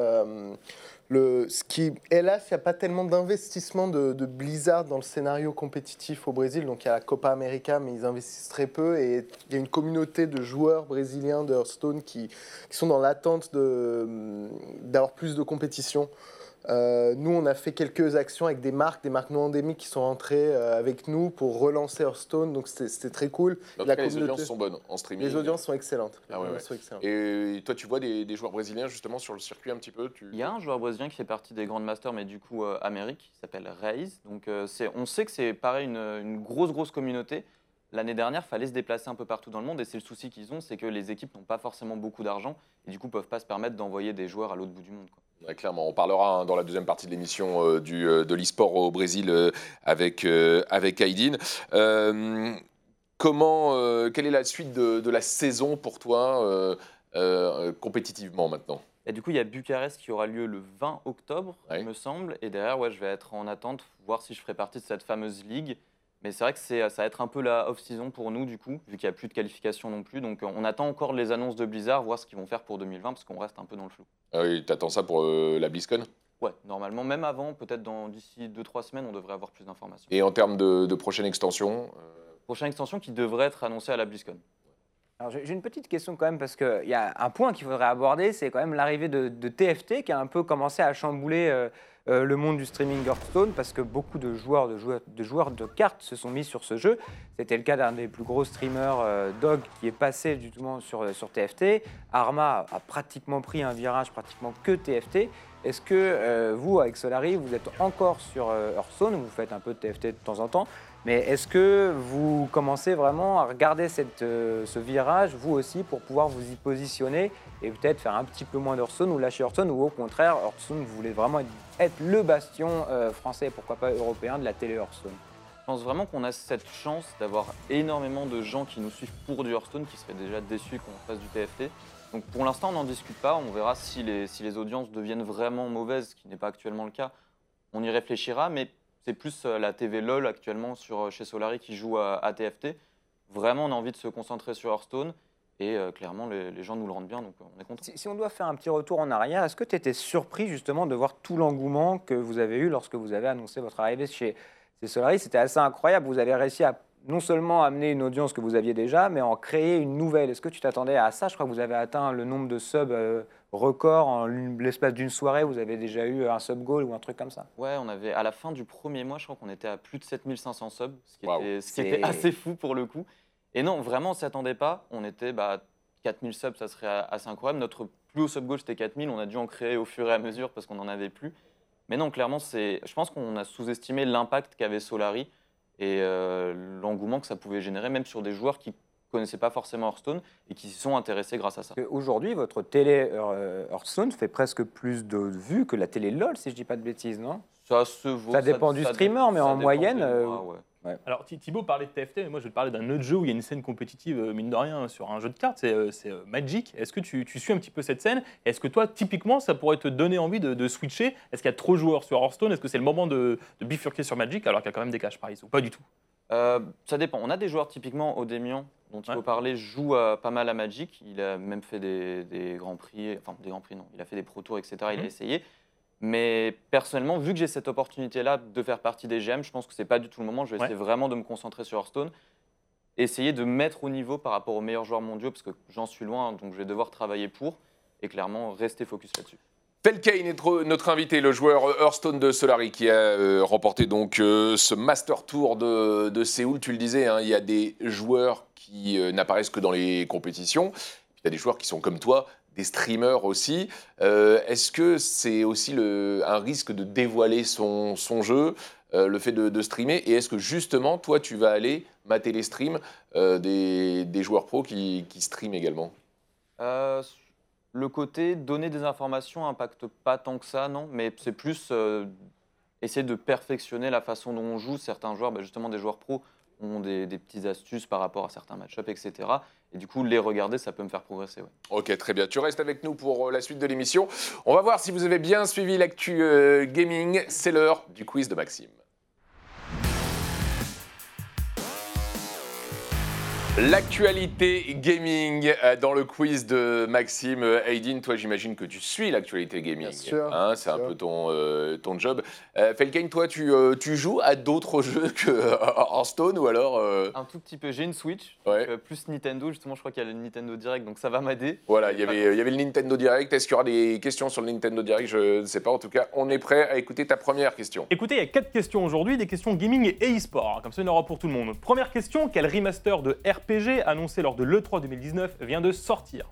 Le, ce qui, hélas, il n'y a pas tellement d'investissement de, Blizzard dans le scénario compétitif au Brésil. Donc il y a la Copa América, mais ils investissent très peu. Et il y a une communauté de joueurs brésiliens de Hearthstone qui, qui sont dans l'attente d'avoir plus de compétition. Euh, nous, on a fait quelques actions avec des marques, des marques non endémiques qui sont entrées euh, avec nous pour relancer Hearthstone. Donc c'était très cool. En tout la cas, les audiences sont bonnes en streaming. Les audiences sont excellentes. Ah ouais, Les ouais. audiences sont excellentes. Et toi, tu vois des, des joueurs brésiliens justement sur le circuit un petit peu tu... Il y a un joueur brésilien qui fait partie des grandes masters, mais du coup euh, Amérique, qui s'appelle Reis. Donc euh, on sait que c'est pareil une, une grosse grosse communauté. L'année dernière, fallait se déplacer un peu partout dans le monde, et c'est le souci qu'ils ont, c'est que les équipes n'ont pas forcément beaucoup d'argent, et du coup peuvent pas se permettre d'envoyer des joueurs à l'autre bout du monde. quoi. Ouais, clairement, on parlera hein, dans la deuxième partie de l'émission euh, du, euh, de l'e-sport au Brésil euh, avec, avec. Euh, comment, quelle est la suite de, de la saison pour toi compétitivement maintenant? Et du coup, il y a Bucarest qui aura lieu le 20 octobre, Ouais. il me semble. Et derrière, ouais, je vais être en attente, voir si je ferai partie de cette fameuse ligue. Mais c'est vrai que c'est- ça va être un peu la off-season pour nous, du coup, vu qu'il n'y a plus de qualification non plus. Donc on attend encore les annonces de Blizzard, voir ce qu'ils vont faire pour 2020, parce qu'on reste un peu dans le flou. ah oui, T'attends ça pour euh, la BlizzCon? Ouais, normalement, même avant, peut-être dans- d'ici 2-3 semaines, on devrait avoir plus d'informations. Et en termes de, de prochaine extension euh, Prochaine extension qui devrait être annoncée à la BlizzCon. Alors, j'ai j'ai une petite question quand même, parce qu'il y a un point qu'il faudrait aborder, c'est quand même l'arrivée de, de TFT qui a un peu commencé à chambouler euh, euh, le monde du streaming Hearthstone, parce que beaucoup de joueurs de, joueurs, de joueurs de cartes se sont mis sur ce jeu. C'était le cas d'un des plus gros streamers, euh, Dog, qui est passé justement sur, euh, sur TFT. Arma a pratiquement pris un virage pratiquement que TFT. Est-ce que vous, avec Solari, vous êtes encore sur Hearthstone, vous faites un peu de TFT de temps en temps, mais est-ce que vous commencez vraiment à regarder cette, euh, ce virage, vous aussi, pour pouvoir vous y positionner et peut-être faire un petit peu moins d'Hearthstone ou lâcher Hearthstone, ou au contraire, Hearthstone, vous voulez vraiment être, le bastion euh, français, et pourquoi pas européen, de la télé Hearthstone Je pense vraiment qu'on a cette chance d'avoir énormément de gens qui nous suivent pour du Hearthstone, qui seraient déjà déçus qu'on fasse du TFT. Donc pour l'instant, on n'en discute pas. On verra si les, si les audiences deviennent vraiment mauvaises, ce qui n'est pas actuellement le cas. On y réfléchira, mais c'est plus euh, la TV LOL actuellement sur, euh, chez Solari qui joue à, TFT. Vraiment, on a envie de se concentrer sur Hearthstone. Et euh, clairement, les, gens nous le rendent bien, donc on est content. Si, on doit faire un petit retour en arrière, est-ce que tu étais surpris justement de voir tout l'engouement que vous avez eu lorsque vous avez annoncé votre arrivée chez, chez Solari? C'était assez incroyable. Vous avez réussi à non seulement amener une audience que vous aviez déjà, mais en créer une nouvelle. Est-ce que tu t'attendais à ça? Je crois que vous avez atteint le nombre de subs record en l'espace d'une soirée. Vous avez déjà eu un sub goal ou un truc comme ça? Ouais, on avait à la fin du premier mois, je crois qu'on était à plus de 7500 subs, ce qui, était, ce qui C'est- était assez fou pour le coup. Et non, vraiment, on s'y attendait pas. On était bah, 4000 subs, ça serait assez incroyable. Notre plus haut sub goal, c'était 4000. On a dû en créer au fur et à mesure parce qu'on n'en avait plus. Mais non, clairement, c'est, je pense qu'on a sous-estimé l'impact qu'avait Solari et euh, l'engouement que ça pouvait générer, même sur des joueurs qui connaissaient pas forcément Hearthstone et qui s'y sont intéressés grâce à ça. Parce qu'aujourd'hui, votre télé euh, Hearthstone fait presque plus de vues que la télé LOL, si je dis pas de bêtises, non? Ça se vaut. Ça dépend du streamer, mais en moyenne, euh, mois, ouais. Alors Thi- Thibaut parlait de TFT, mais moi je vais te parler d'un autre jeu où il y a une scène compétitive, euh, mine de rien, sur un jeu de cartes, c'est c'est, Magic. Est-ce que tu, tu suis un petit peu cette scène? Est-ce que toi, typiquement, ça pourrait te donner envie de, de switcher? Est-ce qu'il y a trop de joueurs sur Hearthstone? Est-ce que c'est le moment de, de bifurquer sur Magic alors qu'il y a quand même des cash prizes Ou pas du tout? Euh, ça dépend. On a des joueurs typiquement, Odemian, dont il Ouais. faut parler, joue euh, pas mal à Magic. Il a même fait des, des grands prix, enfin des grands prix non, il a fait des pro tours, etc. Il a Mhm. essayé. Mais personnellement, vu que j'ai cette opportunité-là de faire partie des GM, je pense que c'est pas du tout le moment. Je vais Ouais. essayer vraiment de me concentrer sur Hearthstone, essayer de mettre au niveau par rapport aux meilleurs joueurs mondiaux, parce que j'en suis loin, donc je vais devoir travailler pour, et clairement rester focus là-dessus. Felkane est notre- invité, le joueur Hearthstone de Solari, qui a euh, remporté donc euh, ce Master Tour de, Séoul. Tu le disais, hein, il y a des joueurs qui euh, n'apparaissent que dans les compétitions. Il y a des joueurs qui sont comme toi, des streamers aussi. Est-ce que c'est aussi un risque de dévoiler son, jeu, le fait de, streamer? Et est-ce que justement, toi, tu vas aller mater les streams des, joueurs pros qui, qui streament également? Le côté donner des informations impacte pas tant que ça, non, mais c'est plus euh, essayer de perfectionner la façon dont on joue. Certains joueurs, bah, justement des joueurs pros, ont des, petites astuces par rapport à certains match-ups, etc. Et du coup, les regarder, ça peut me faire progresser. Ok, très bien. Tu restes avec nous pour euh, la suite de l'émission. On va voir si vous avez bien suivi l'actu euh, gaming. C'est l'heure du quiz de Maxime. L'actualité gaming euh, dans le quiz de Maxime. Euh, Aidin, toi j'imagine que tu suis l'actualité gaming. Bien sûr, Hein, c'est un sûr. peu ton, euh, ton job. Euh, Felkane, toi tu, euh, tu joues à d'autres jeux que Hearthstone ou alors... euh, Un tout petit peu, j'ai une Switch, Ouais. donc, euh, plus Nintendo, justement, je crois qu'il y a le Nintendo Direct, donc ça va m'aider. Voilà, il y avait, il y avait le Nintendo Direct. Est-ce qu'il y aura des questions sur le Nintendo Direct? Je ne sais pas. En tout cas, on est prêt à écouter ta première question. Écoutez, il y a quatre questions aujourd'hui, des questions gaming et e-sport. Comme ça, il y en aura pour tout le monde. Première question quel remaster de RPG annoncé lors de l'E3 2019 vient de sortir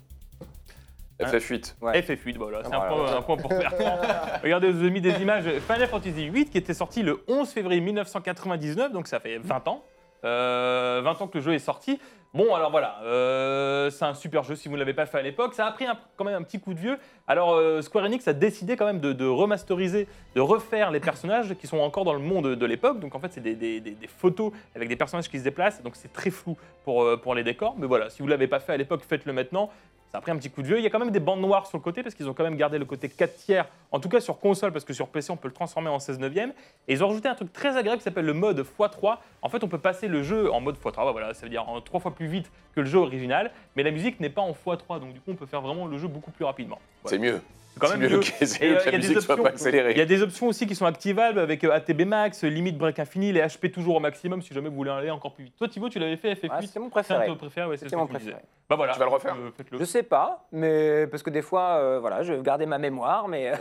FF8. Ouais. FF8, voilà, c'est Ah, un, voilà. point, un point pour Bertrand. Regardez, je vous ai mis des images Final Fantasy VIII qui était sorti le 11 février 1999, donc ça fait 20 ans. Euh, 20 ans que le jeu est sorti. Bon, alors voilà, euh, c'est un super jeu si vous ne l'avez pas fait à l'époque. Ça a pris quand même un petit coup de vieux. Alors, euh, Square Enix a décidé quand même de, remasteriser, de refaire les personnages qui sont encore dans le monde de l'époque. Donc, en fait, c'est des photos avec des personnages qui se déplacent. Donc, c'est très flou pour, euh, pour les décors. Mais voilà, si vous ne l'avez pas fait à l'époque, faites-le maintenant. Ça a pris un petit coup de vieux. Il y a quand même des bandes noires sur le côté parce qu'ils ont quand même gardé le côté 4 tiers, en tout cas sur console, parce que sur PC on peut le transformer en 16 neuvième. Et ils ont rajouté un truc très agréable qui s'appelle le mode x3. En fait, on peut passer le jeu en mode x3, voilà, ça veut dire en 3 fois plus vite que le jeu original, mais la musique n'est pas en x3, donc du coup on peut faire vraiment le jeu beaucoup plus rapidement. C'est mieux. Quand même mieux euh, il y a des options. pas accélérée. Il y a des options aussi qui sont activables avec euh, ATB max, limite break infini, les HP toujours au maximum si jamais vous voulez aller encore plus vite. Toi Thibaut, tu l'avais fait FF8 Ouais, C'était mon C'est un préféré. ouais, c'est ce C'était que mon préféré. Bah voilà. Tu vas le refaire euh. Je sais pas, mais parce que des fois, euh, voilà, je gardais ma mémoire, mais,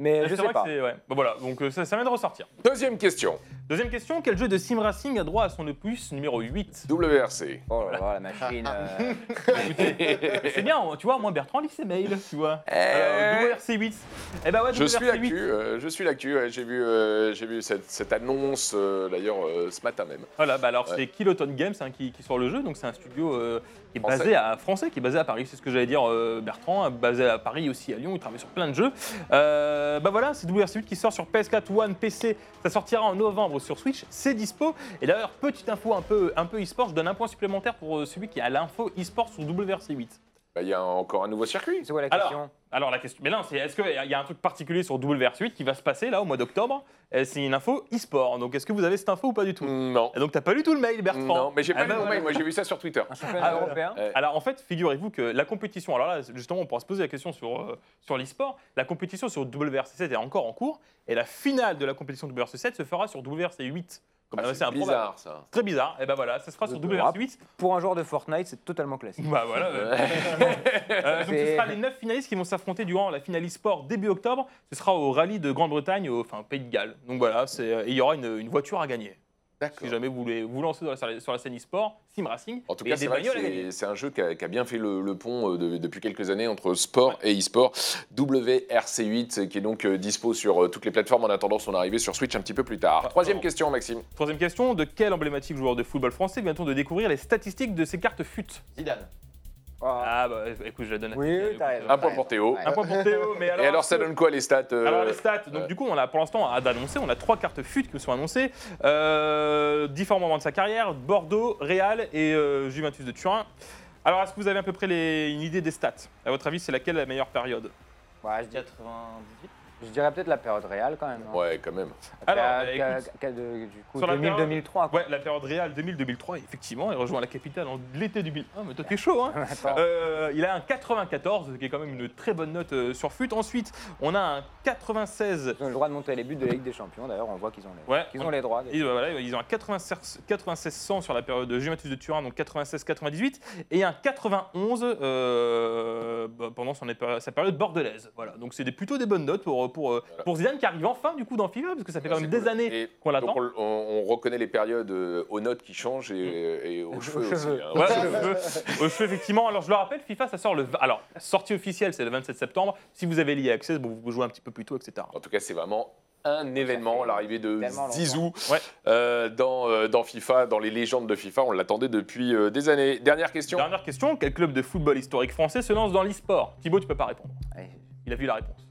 mais Ah, je c'est sais vrai pas. que c'est- ouais. Bah voilà, donc euh, ça, ça vient de ressortir. Deuxième question. Deuxième question, quel jeu de sim racing a droit à son opus numéro 8 WRC. Oh là là, la machine. euh, Écoutez, c'est bien, tu vois, moi Bertrand lit ses mails, tu vois. Euh, Alors, WRC8. Eh ben ouais, Je suis WRC8. l'actu, euh, je suis l'actu. ouais, J'ai vu, euh, j'ai vu cette, cette annonce euh, d'ailleurs euh, ce matin même. Voilà, bah alors Ouais. c'est Kiloton Games hein, qui, qui sort le jeu, donc c'est un studio euh, qui est basé à français, qui est basé à Paris. C'est ce que j'allais dire, euh, Bertrand, hein, basé à Paris aussi à Lyon. Il travaille sur plein de jeux. Euh, bah voilà, c'est WRC8 qui sort sur PS4, One, PC. Ça sortira en novembre sur Switch. C'est dispo. Et d'ailleurs, petite info un peu, un peu e-sport. Je donne un point supplémentaire pour euh, celui qui a l'info e-sport sur WRC8. Bah, Il y a encore un nouveau circuit. C'est quoi la Alors, question? Alors la question, mais non, c'est est-ce qu'il y a un truc particulier sur WRC8 qui va se passer là au mois d'octobre? Euh, C'est une info e-sport. Donc est-ce que vous avez cette info ou pas du tout? Non. Et Donc t'as pas lu tout le mail, Bertrand? Non, mais j'ai pas Ah lu bah mon mail, moi j'ai vu ça sur Twitter. Un championnat Ah, voilà. européen? Ouais. Alors en fait, figurez-vous que la compétition, alors là justement on pourra se poser la question sur, euh, sur l'e-sport, la compétition sur WRC7 est encore en cours et la finale de la compétition WRC7 se fera sur WRC8. Ah, c'est improbable. bizarre ça. Très bizarre, et ben voilà, ça se fera sur De WRC8. Pour un joueur de Fortnite, c'est totalement classique. Bah voilà. euh, euh, donc ce sera les 9 finalistes qui vont s'affronter durant la finale e-sport début octobre. Ce sera au rallye de Grande-Bretagne, au enfin, Pays de Galles. Donc voilà, euh, et il y aura une, une voiture à gagner. Si jamais vous voulez vous lancer dans la- sur la scène e-sport, Sim Racing, En tout cas, c'est un jeu qui a, qui a bien fait le, le pont euh, de- depuis quelques années entre sport et e-sport. WRC8, qui est donc euh, dispo sur euh, toutes les plateformes en attendant son arrivée sur Switch un petit peu plus tard. Troisième question, Maxime. Troisième question, de quel emblématique joueur de football français vient-on de découvrir les statistiques de ses cartes FUT? Zidane. Ah, Ah bah écoute, je la donne à Oui, Écoute, t'as raison. Un point pour Théo. Un point pour Théo, mais alors... Et alors, ça donne quoi les stats euh, Alors les stats, donc du coup on a pour l'instant à d'annoncer, on a trois cartes FUT qui sont annoncées, euh, différents moments de sa carrière, Bordeaux, Real et euh, Juventus de Turin. Alors est-ce que vous avez à peu près les- une idée des stats? À votre avis c'est laquelle la meilleure période? Ouais, je, dis- 98. Je dirais peut-être la période réelle quand même. hein. Ouais, quand même. Alors, Qu'a- bah, qu'a- écoute, qu'a- de- du coup, sur la 2000, période- 2003. quoi. Ouais, la période Real 2000-2003, effectivement, il rejoint la capitale en l'été 2001, mais toi t'es chaud hein. Euh, il a un 94, ce qui est quand même une très bonne note euh, sur FUT. Ensuite, on a un 96 Ils ont le droit de monter les buts de la Ligue des Champions. D'ailleurs, on voit qu'ils ont les, Ouais, qu'ils on- ont les droits. Et voilà, ils ont un 96 9600 sur la période de Juventus de Turin, donc 96-98, et un 91 euh, bah, pendant son épa- sa période bordelaise. Voilà, donc c'est des- plutôt des bonnes notes pour, pour, euh, Voilà. pour Zidane qui arrive enfin du coup dans FIFA, parce que ça fait quand C'est même cool. des années qu'on l'attend. on, on- on reconnaît les périodes euh, aux notes qui changent et, et aux cheveux aussi. hein. Ouais, aux cheveux. Aux cheveux, effectivement. Alors, je le rappelle, FIFA, ça sort le. Alors, sortie officielle, c'est le 27 septembre. Si vous avez l'IA Access, bon, vous pouvez jouer un petit peu plus tôt, etc. En tout cas, c'est vraiment un événement, l'arrivée de. Zizou Ouais. euh, dans, euh, dans FIFA, dans les légendes de FIFA. On l'attendait depuis euh, des années. Dernière question. Dernière question quel club de football historique français se lance dans l'e-sport? Thibaut, tu peux pas répondre. Il a vu la réponse.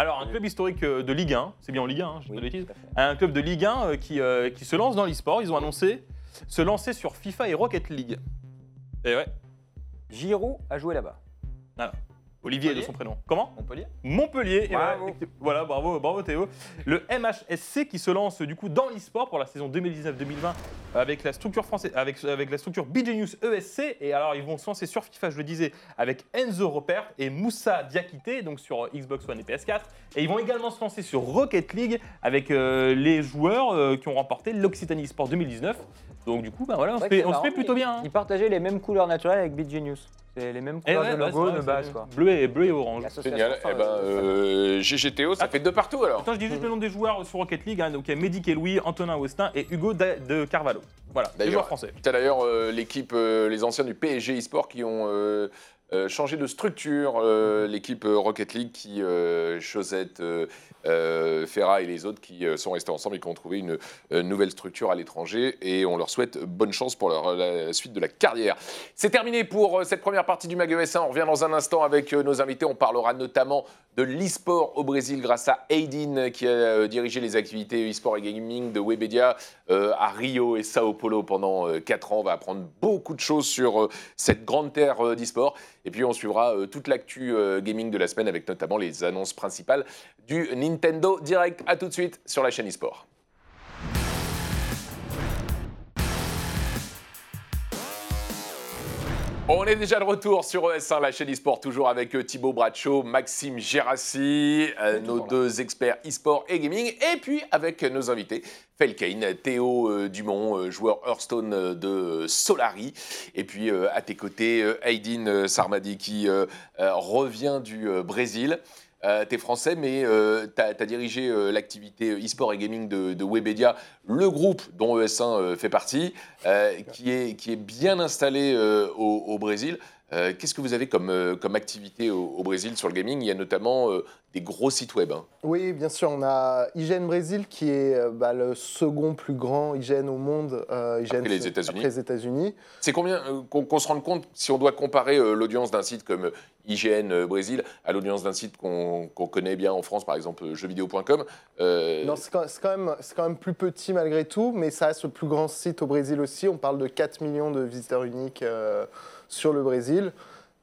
Alors, un club historique euh, de Ligue 1, c'est bien en Ligue 1, hein, je dis oui, pas de bêtises. Un club de Ligue 1 euh, qui, euh, qui se lance dans l'e-sport. Ils ont annoncé se lancer sur FIFA et Rocket League. Et ouais, Giroud a joué là-bas. Olivier de son prénom. Comment? Montpellier Montpellier. et Bravo. voilà, bravo, bravo Théo. Le MHSC qui se lance du coup dans l'e-sport pour la saison 2019-2020 avec la structure française, avec, avec la structure BGNews ESC. Et alors ils vont se lancer sur FIFA, je le disais, avec Enzo Robert et Moussa Diakité, donc sur Xbox One et PS4. Et ils vont également se lancer sur Rocket League avec euh, les joueurs euh, qui ont remporté l'Occitanie Sport 2019. Donc du coup, bah voilà, on, se fait, se plutôt bien. hein. Ils partageaient les mêmes couleurs naturelles avec BG News. C'est les mêmes Eh couleurs ouais, de logo de base. Quoi. Bleu et, bleu et orange. Génial. Eh ben, euh, GGTO, ça fait deux partout alors. Attends, je dis juste le nom des joueurs sur Rocket League. hein. donc il y a Mehdi Louis, Antonin Austin et Hugo Da- de Carvalho. Voilà, des D'ailleurs, joueurs français. Tu as d'ailleurs euh, l'équipe, euh, les anciens du PSG eSport qui ont euh, changé de structure. euh, L'équipe euh, Rocket League qui, euh, Chosette, Ferra et les autres qui sont restés ensemble et qui ont trouvé une nouvelle structure à l'étranger. Et on leur souhaite bonne chance pour leur, la suite de la carrière. C'est terminé pour cette première partie du Mag ES1. On revient dans un instant avec nos invités. On parlera notamment de l'e-sport au Brésil grâce à Aidin qui a dirigé les activités e-sport et gaming de Webedia à Rio et Sao Paulo pendant 4 ans. On va apprendre beaucoup de choses sur cette grande terre d'e-sport. Et puis on suivra euh, toute l'actu euh, gaming de la semaine avec notamment les annonces principales du Nintendo Direct. À tout de suite sur la chaîne e-sport. On est déjà de retour sur ES1, la chaîne e-sport, toujours avec euh, Thibaut Bradshaw, Maxime Gérassi, euh, nos deux experts e-sport et gaming, et puis avec euh, nos invités, Felkane, Théo euh, Dumont, euh, joueur Hearthstone de Solari, et puis à tes côtés, Aydin Sarmadi qui revient du Brésil. Euh, T'es français, mais tu as, dirigé euh, l'activité e-sport et gaming de, de Webedia, le groupe dont ES1 euh, fait partie, euh, qui, est, qui est bien installé euh, au, au Brésil. Euh, Qu'est-ce que vous avez comme, euh, comme activité au, au Brésil sur le gaming? Il y a notamment euh, des gros sites web. hein. Oui, bien sûr, on a IGN Brésil qui est bah, le second plus grand IGN au monde. IGN, Après les États-Unis. C'est combien qu'on se rende compte si on doit comparer l'audience d'un site comme IGN Brésil à l'audience d'un site qu'on connaît bien en France, par exemple jeuxvideo.com Non, c'est quand, même, quand même plus petit malgré tout, mais ça reste le plus grand site au Brésil aussi. On parle de 4 millions de visiteurs uniques sur le Brésil.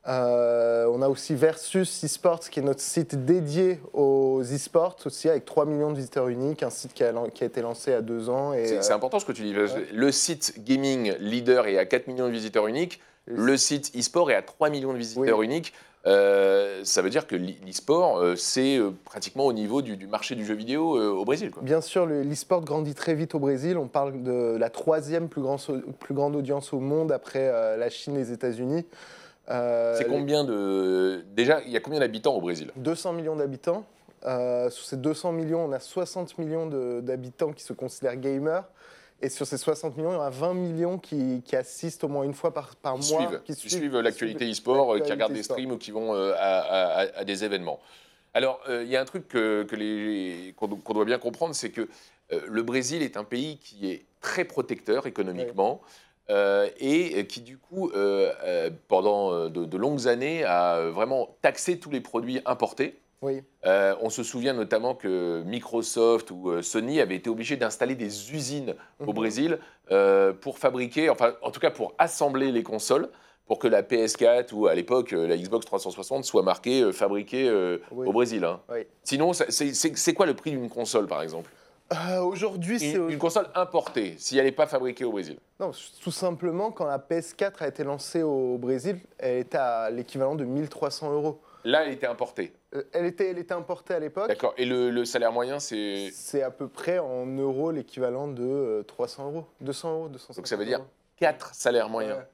Euh, on a aussi Versus eSports, qui est notre site dédié aux eSports aussi, avec 3 millions de visiteurs uniques, un site qui a, qui a été lancé à deux ans. C'est euh, important ce que tu dis. ouais. Le site gaming leader est à 4 millions de visiteurs uniques. Le site e-sport est à 3 millions de visiteurs uniques. Euh, ça veut dire que l'e- l'e-sport, euh, c'est euh, pratiquement au niveau du, du marché du jeu vidéo au Brésil. quoi. Bien sûr, le- l'e-sport grandit très vite au Brésil. On parle de la troisième plus, grand- plus grande audience au monde après la Chine et les États-Unis. C'est combien de. Déjà, il y a combien d'habitants au Brésil? 200 millions d'habitants. Sur ces 200 millions, on a 60 millions d'habitants qui se considèrent gamers. Et sur ces 60 millions, il y en a 20 millions qui, qui assistent au moins une fois par, par qui mois. suivent, qui qui suivent l'actualité e-sport, euh, qui regardent des streams ou qui vont euh, à, à- à- à des événements. Alors, euh, il y a un truc que, que les- qu'on doit bien comprendre, c'est que euh, le Brésil est un pays qui est très protecteur économiquement. euh, et qui du coup, pendant de, de longues années, a vraiment taxé tous les produits importés. Oui. Euh, on se souvient notamment que Microsoft ou euh, Sony avaient été obligés d'installer des usines au Mhm. Brésil euh, pour fabriquer, enfin en tout cas pour assembler les consoles, pour que la PS4 ou à l'époque la Xbox 360 soit marquée euh, fabriquée Oui. au Brésil. hein. Oui. Sinon, c'est quoi le prix d'une console par exemple? Euh, Aujourd'hui, c'est. une, une console importée, si elle n'est pas fabriquée au Brésil. Non, tout simplement, quand la PS4 a été lancée au Brésil, elle était à l'équivalent de 1300 euros. Là, elle était importée. Euh, Elle était, elle était importée à l'époque. D'accord. Et le, le salaire moyen, c'est. C'est à peu près en euros l'équivalent de euh, 300 euros. 200 euros, 250 Donc ça veut dire euros. 4 salaires moyens. Ouais.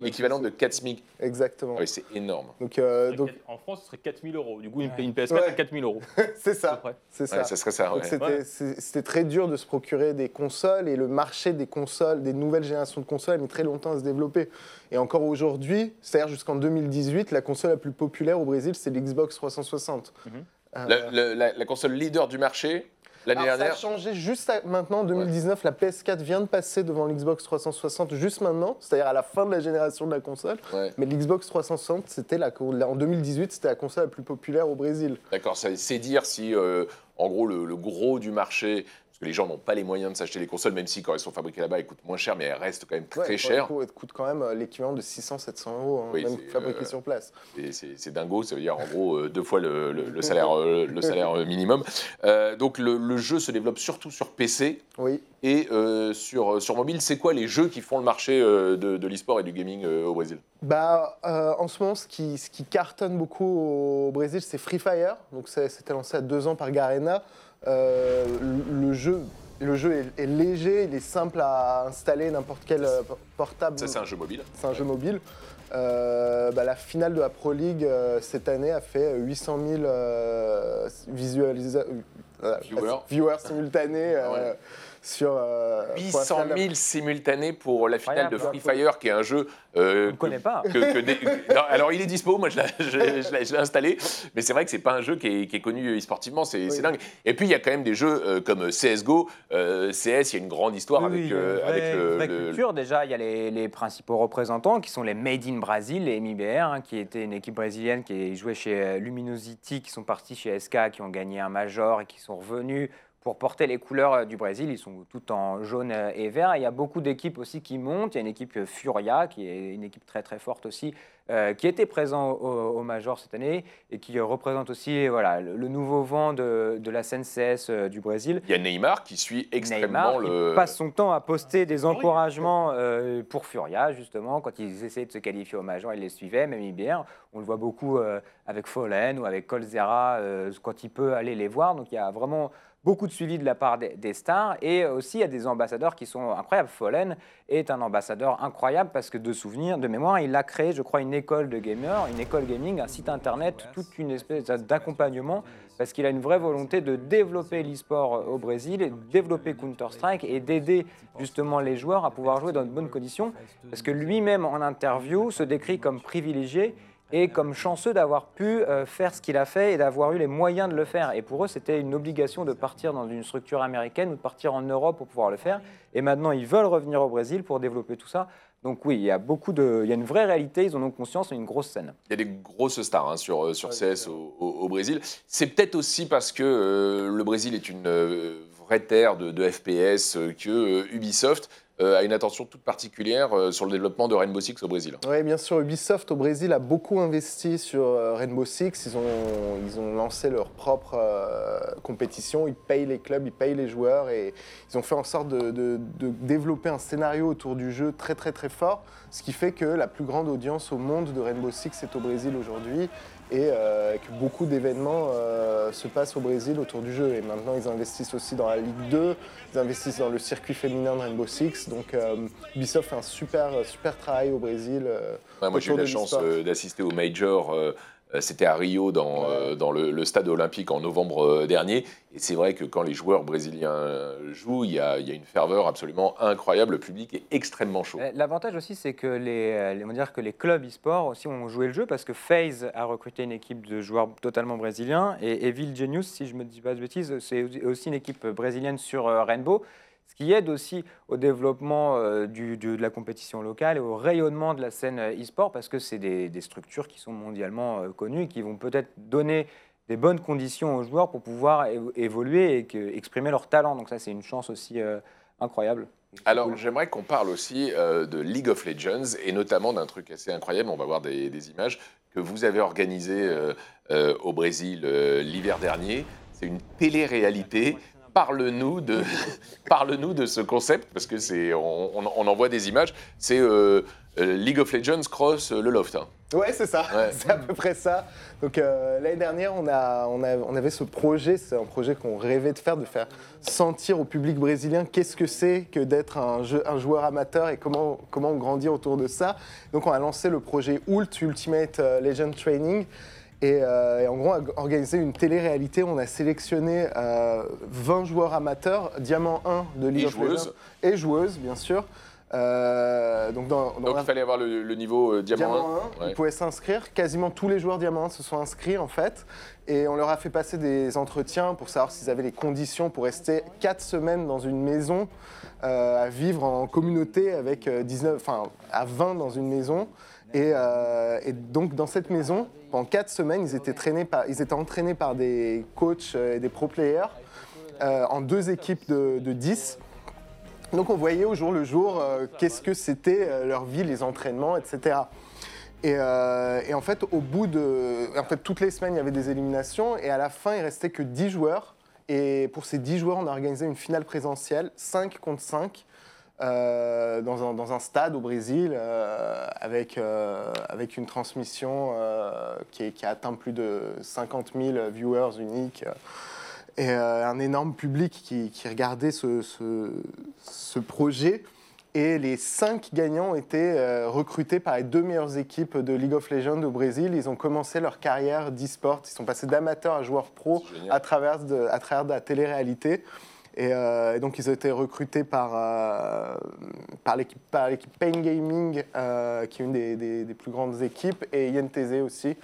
L'équivalent de 4 SMIC. Exactement. Ah oui, c'est énorme. Donc, euh, donc En France, ce serait 4000 euros. Du coup, une, Ouais. une PS4 Ouais. à 4000 euros. c'est ça. C'est ça. Ouais, ça serait ça. Donc ouais. c'était Ouais. c'est- c'était très dur de se procurer des consoles et le marché des consoles, des nouvelles générations de consoles a mis très longtemps à se développer. Et encore aujourd'hui, c'est-à-dire jusqu'en 2018, la console la plus populaire au Brésil, c'est l'Xbox 360. Mhm. Euh, La, la- la- la console leader du marché, l'année alors, ça a dernière, changé juste maintenant, en 2019, la PS4 vient de passer devant l'Xbox 360 juste maintenant, c'est-à-dire à la fin de la génération de la console. Ouais. Mais l'Xbox 360, c'était la, en 2018, c'était la console la plus populaire au Brésil. d'accord, ça- c'est dire si, euh, en gros, le, le gros du marché parce que les gens n'ont pas les moyens de s'acheter les consoles, même si quand elles sont fabriquées là-bas, elles coûtent moins cher, mais elles restent quand même très Ouais, chères. pour le coup, Elle coûte quand même euh, l'équivalent de 600-700 euros, hein, Oui, même c'est, fabriquée euh, sur place. C'est dingo, ça veut dire en gros euh, deux fois le, le- le salaire, euh, le salaire minimum. Donc le, le jeu se développe surtout sur PC Oui. et sur, sur mobile. C'est quoi les jeux qui font le marché de, de l'e-sport et du gaming au Brésil? Bah, en ce moment, ce qui, ce qui cartonne beaucoup au Brésil, c'est Free Fire. Donc, c'était lancé à deux ans par Garena. Euh, le, jeu, le jeu est, est léger, il est simple à installer n'importe quel euh, portable. Ça, c'est un jeu mobile. C'est un jeu mobile. Euh, bah, la finale de la Pro League cette année a fait 800 000 euh, visualisa- Viewers. viewers simultanés Ouais. Sur. euh, pour la 800 finale de la- 000 simultanés pour la finale de. Free Fire, qui est un jeu. euh, On ne connaît pas. que- que des- Non, alors il est dispo, moi je l'ai- installé, mais c'est vrai que c'est pas un jeu qui est, qui est connu e-sportivement, c'est dingue. Et puis il y a quand même des jeux euh, comme CSGO, euh, CS, il y a une grande histoire Oui, avec, oui, il y a euh, une vraie- avec le, le- culture. Déjà, il y a les, les principaux représentants qui sont les Made in Brazil, les MIBR, hein, qui étaient une équipe brésilienne qui jouait chez euh, Luminosity, qui sont partis chez SK, qui ont gagné un major et qui sont revenus pour porter les couleurs euh, du Brésil. Ils sont tout en jaune euh, et vert. Et il y a beaucoup d'équipes aussi qui montent. Il y a une équipe euh, Furia, qui est une équipe très très forte aussi, euh, qui était présent au, au major cette année et qui représente aussi voilà, le, le nouveau vent de, de la scène CS euh, du Brésil. il y a Neymar qui suit Neymar extrêmement qui le. passe son temps à poster des encouragements euh, pour Furia, justement, quand ils essayaient de se qualifier au Major, il les suivait, même IBR. On le voit beaucoup avec Fallen ou avec Colzera quand il peut aller les voir. Donc il y a vraiment beaucoup de suivi de la part des, des stars. Et aussi, il y a des ambassadeurs qui sont incroyables. Fallen est un ambassadeur incroyable parce que de souvenirs, de mémoire, il a créé, je crois, une école de gamers, une école gaming, un site internet, toute une espèce d'accompagnement parce qu'il a une vraie volonté de développer l'e-sport au Brésil, et de développer Counter-Strike et d'aider justement les joueurs à pouvoir jouer dans de bonnes conditions. Parce que lui-même, en interview, se décrit comme privilégié et comme chanceux d'avoir pu euh, faire ce qu'il a fait et d'avoir eu les moyens de le faire. Et pour eux, c'était une obligation de partir dans une structure américaine ou de partir en Europe pour pouvoir le faire. Et maintenant, ils veulent revenir au Brésil pour développer tout ça. Donc oui, il y a beaucoup de, il y a une vraie réalité, ils en ont conscience, c'est une grosse scène. Il y a des grosses stars hein, sur, euh, sur CS au, au- au Brésil. C'est peut-être aussi parce que euh, le Brésil est une euh, vraie terre de, de FPS euh, que euh, Ubisoft euh, a une attention toute particulière euh, sur le développement de Rainbow Six au Brésil. Oui, bien sûr, Ubisoft au Brésil a beaucoup investi sur euh, Rainbow Six. Ils ont, ils ont lancé leur propre euh, compétition. Ils payent les clubs, ils payent les joueurs et ils ont fait en sorte de, de- de développer un scénario autour du jeu très très très fort. Ce qui fait que la plus grande audience au monde de Rainbow Six est au Brésil aujourd'hui et euh, que beaucoup d'événements euh, se passent au Brésil autour du jeu. Et maintenant, ils investissent aussi dans la Ligue 2, ils investissent dans le circuit féminin de Rainbow Six. Donc, euh, Ubisoft fait un super, super travail au Brésil. euh, Ouais, moi, j'ai eu la chance euh, d'assister au Major. Euh, C'était à Rio, dans, euh, dans le, le stade olympique, en novembre euh, dernier. Et c'est vrai que quand les joueurs brésiliens jouent, il y a, il y a une ferveur absolument incroyable. Le public est extrêmement chaud. L'avantage aussi, c'est que les, on va dire que les clubs e-sport aussi ont joué le jeu parce que FaZe a recruté une équipe de joueurs totalement brésiliens et Evil Genius, si je ne me dis pas de bêtises, c'est aussi une équipe brésilienne sur Rainbow. Ce qui aide aussi au développement euh, du- du- de la compétition locale et au rayonnement de la scène euh, e-sport parce que c'est des, des structures qui sont mondialement euh, connues et qui vont peut-être donner des bonnes conditions aux joueurs pour pouvoir évoluer et que- exprimer leur talent. Donc ça, c'est une chance aussi euh, incroyable. Alors, Cool. j'aimerais qu'on parle aussi euh, de League of Legends et notamment d'un truc assez incroyable. On va voir des, des images que vous avez organisées euh, euh, au Brésil euh, l'hiver dernier. C'est une télé-réalité. Parle-nous de, parle-nous de ce concept parce que c'est, on, on- on en voit des images. C'est euh, euh, League of Legends cross euh, le loft. hein. Ouais, c'est ça, Ouais. c'est à peu près ça. Donc euh, l'année dernière, on, a, on, a- on avait ce projet, c'est un projet qu'on rêvait de faire, de faire sentir au public brésilien qu'est-ce que c'est que d'être un, joueur amateur et comment, comment grandir autour de ça. Donc on a lancé le projet ULT, Ultimate Legend Training. Et, euh, et en gros, organisé une télé-réalité. On a sélectionné euh, 20 joueurs amateurs, Diamant 1 de League Et of joueuses. Legends. Et joueuses, bien sûr. Euh, donc dans, dans Donc la- il fallait avoir le, le niveau euh, diamant, Diamant 1, 1. ils pouvaient s'inscrire. Quasiment tous les joueurs Diamant 1 se sont inscrits en fait. Et on leur a fait passer des entretiens pour savoir s'ils avaient les conditions pour rester 4 semaines dans une maison, euh, à vivre en communauté avec euh, 19, enfin à 20 dans une maison. Et, euh, et donc dans cette maison, pendant 4 semaines, ils étaient, par, ils étaient entraînés par des coachs euh, et des pro players. euh, en deux équipes de, de 10. Donc on voyait au jour le jour euh, qu'est-ce que c'était leur vie, les entraînements, etc. Et, et en fait, au bout de. En fait, toutes les semaines, il y avait des éliminations. Et à la fin, il restait que 10 joueurs. Et pour ces 10 joueurs, on a organisé une finale présentielle, 5 contre 5, euh, dans, un, dans un stade au Brésil, euh, avec, euh, avec une transmission qui, est- qui a atteint plus de 50 000 viewers uniques. Et un énorme public qui, qui regardait ce, ce- ce projet. Et les cinq gagnants ont été euh, recrutés par les deux meilleures équipes de League of Legends au Brésil. Ils ont commencé leur carrière d'e-sport. Ils sont passés d'amateurs à joueurs pro à travers de, à travers de la télé-réalité. Et, euh, et donc, ils ont été recrutés par, euh, par l'équipe par l'équipe Pain Gaming, euh, qui est une des, des- des plus grandes équipes, et INTZ aussi.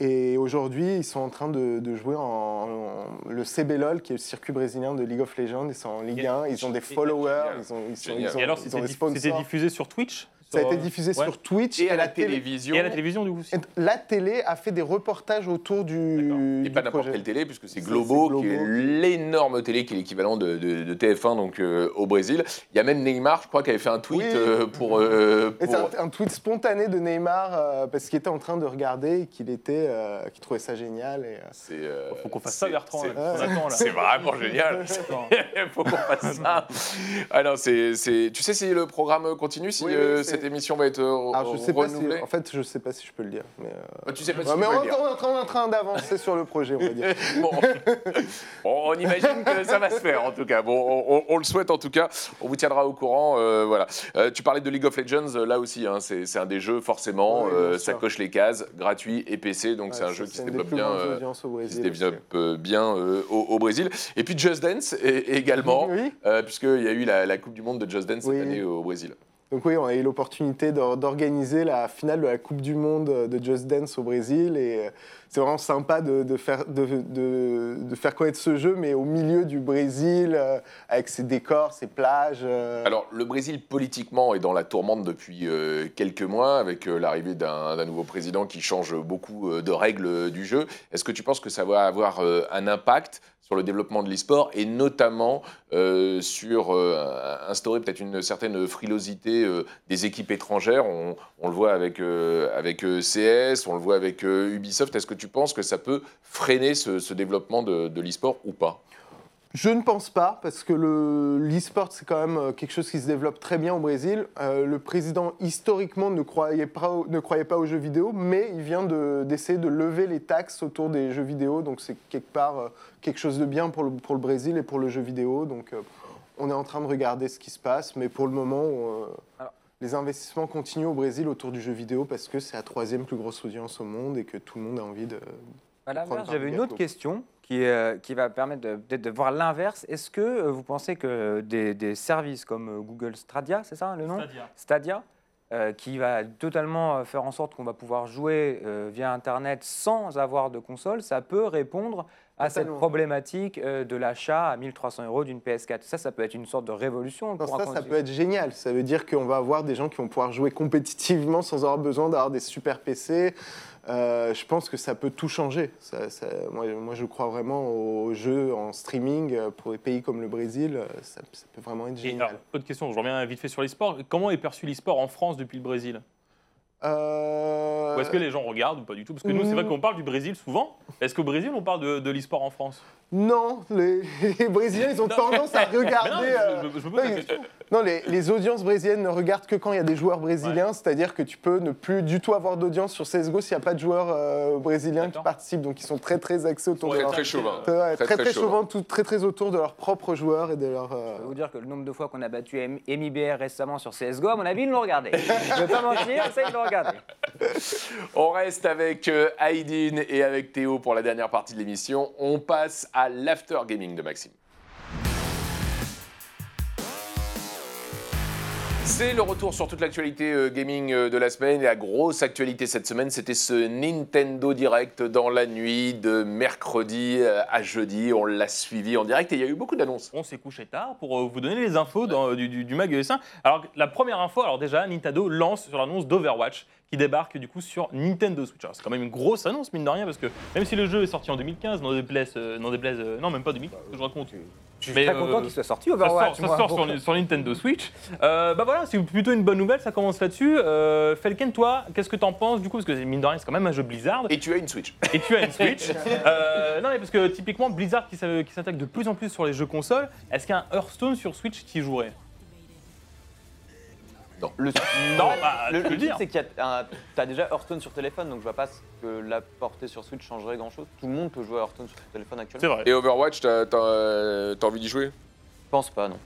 Et aujourd'hui, ils sont en train de, de jouer en, en- le CBLOL, qui est le circuit brésilien de League of Legends. Ils sont en Ligue Et- 1, ils ont des followers, ils ont, ils sont- ils ont- Et alors, ils c'était ont des diff- c'était sponsors. diffusé sur Twitch? Ça a été diffusé Ouais. sur Twitch Et à la télé- télévision. Et à la télévision, du coup aussi. La télé a fait des reportages autour du, Et du pas n'importe quelle télé, puisque c'est Globo, qui est l'énorme télé qui est l'équivalent de, de- de TF1 donc, euh, au Brésil. Il y a même Neymar, je crois, qui avait fait un tweet Oui. euh, pour. euh, Et pour- C'est un, un tweet spontané de Neymar euh, parce qu'il était en train de regarder et qu'il était, euh, qu'il trouvait ça génial. Et, euh, C'est, euh, Faut qu'on fasse ça, Bertrand. c'est- vraiment génial. Il faut qu'on fasse ça. Ah non, c'est, c'est- Tu sais si le programme continue, si Oui, euh, cette émission va être euh, alors je sais pas si, renouvelée en fait, je sais pas si je peux le dire. Mais, euh, Bah, Tu sais pas si ouais, tu mais peux on, le est dire. en train- on est en train d'avancer sur le projet, on va dire. Bon. On imagine que ça va se faire en tout cas. Bon, on, on- on le souhaite en tout cas. On vous tiendra au courant. euh, voilà. Tu parlais de League of Legends, là aussi, hein, c'est un des jeux forcément. Sûr. ça coche les cases, gratuit et PC, donc c'est Ouais, un jeu qui se développe bien. au qui se Brésil bien au, au Brésil. Et puis Just Dance également, Oui. puisqu'il y a eu la, la Coupe du Monde de Just Dance cette année au Brésil. Donc oui, on a eu l'opportunité d'or- d'organiser la finale de la Coupe du Monde de Just Dance au Brésil et euh, c'est vraiment sympa de, faire, de, faire connaître ce jeu, mais au milieu du Brésil, euh, avec ses décors, ses plages. euh, Alors, le Brésil, politiquement, est dans la tourmente depuis quelques mois, avec l'arrivée d'un nouveau président qui change beaucoup de règles du jeu. Est-ce que tu penses que ça va avoir un impact sur le développement de l'e-sport et notamment euh, sur euh, instaurer peut-être une certaine frilosité euh, des équipes étrangères on, le voit avec, avec CS, on le voit avec Ubisoft. Est-ce que tu penses que ça peut freiner ce, ce développement de, de l'e-sport ou pas? Je ne pense pas, parce que le- l'e-sport, c'est quand même euh, quelque chose qui se développe très bien au Brésil. Euh, le président, historiquement, ne croyait, pas au- ne croyait pas aux jeux vidéo, mais il vient de- d'essayer de, lever les taxes autour des jeux vidéo. Donc, c'est quelque part euh, quelque chose de bien pour le, pour le Brésil et pour le jeu vidéo. Donc, euh, on est en train de regarder ce qui se passe, mais pour le moment, Alors- les investissements continuent au Brésil autour du jeu vidéo parce que c'est la troisième plus grosse audience au monde et que tout le monde a envie de. À l'inverse, j'avais un une autre question qui, euh, qui va permettre de- peut-être de voir l'inverse. Est-ce que euh, vous pensez que des, des services comme euh, Google Stadia, c'est ça le nom? Stadia, euh, qui va totalement euh, faire en sorte qu'on va pouvoir jouer euh, via Internet sans avoir de console, ça peut répondre à cette problématique euh, de l'achat à 1300 euros d'une PS4. Ça, ça peut être une sorte de révolution. Non, ça, ça peut être génial. Ça veut dire qu'on va avoir des gens qui vont pouvoir jouer compétitivement sans avoir besoin d'avoir des super PC. Euh, je pense que ça peut tout changer. Ça- ça- moi, moi, je crois vraiment aux jeux en streaming euh, pour des pays comme le Brésil. euh, Ça, ça peut vraiment être Et génial. alors, autre question, je reviens vite fait sur l'e-sport. Comment est perçu l'e-sport en France depuis le Brésil? Euh, Ou est-ce que les gens regardent ou pas du tout? Parce que nous, c'est vrai Mm. qu'on parle du Brésil souvent. Est-ce qu'au Brésil, on parle de, de l'e-sport en France? Non, les, les Brésiliens, ils ont tendance à non, regarder. euh, je, je- je non, les, les audiences brésiliennes ne regardent que quand il y a des joueurs brésiliens, c'est-à-dire que tu peux ne plus du tout avoir d'audience sur CSGO s'il n'y a pas de joueurs euh, brésiliens qui participent. Donc ils sont très très axés autour de Très leur... très chauvin. Ouais, Très, très très très, chauvin. chauvin, tout- très très autour de leurs propres joueurs et de leur. euh, Je peux vous dire que le nombre de fois qu'on a battu MIBR récemment sur CSGO, à mon avis, ils l'ont regardé. Je ne vais pas mentir, ça, ils l'ont On reste avec euh, Aydin et avec Théo pour la dernière partie de l'émission. On passe à l'after gaming de Maxime. C'est le retour sur toute l'actualité euh, gaming euh, de la semaine. La grosse actualité cette semaine, c'était ce Nintendo Direct dans la nuit de mercredi euh, à jeudi. On l'a suivi en direct et il y a eu beaucoup d'annonces. On s'est couché tard pour vous donner les infos du, du, du Mag ES1. Alors, la première info, alors déjà, Nintendo lance sur l'annonce d'Overwatch qui débarque du coup sur Nintendo Switch. Alors, c'est quand même une grosse annonce, mine de rien, parce que même si le jeu est sorti en 2015, non déplaise, euh, non, euh, non même pas 2015, que je raconte. Je suis Mais, très euh, content qu'il soit sorti Ça Overwatch. sort, ça sort sur, sur Nintendo Switch. Euh, bah voilà, c'est plutôt une bonne nouvelle, ça commence là-dessus. Euh, Felken, toi, qu'est-ce que t'en penses du coup? Parce que mine de rien, c'est quand même un jeu Blizzard. Et tu as une Switch. Et tu as une Switch. Euh, non, mais parce que typiquement, Blizzard qui s'a- qui s'attaque de plus en plus sur les jeux consoles, est-ce qu'un Hearthstone sur Switch t'y jouerait? Le, Non, bah, le, tu peux le le truc, dire. c'est qu'il y a un- t'as déjà Hearthstone sur téléphone, donc je vois pas ce que la portée sur Switch changerait grand chose. Tout le monde peut jouer à Hearthstone sur son téléphone actuellement. C'est vrai. Et Overwatch, t'as t'as, euh, t'as envie d'y jouer? Je pense pas, non.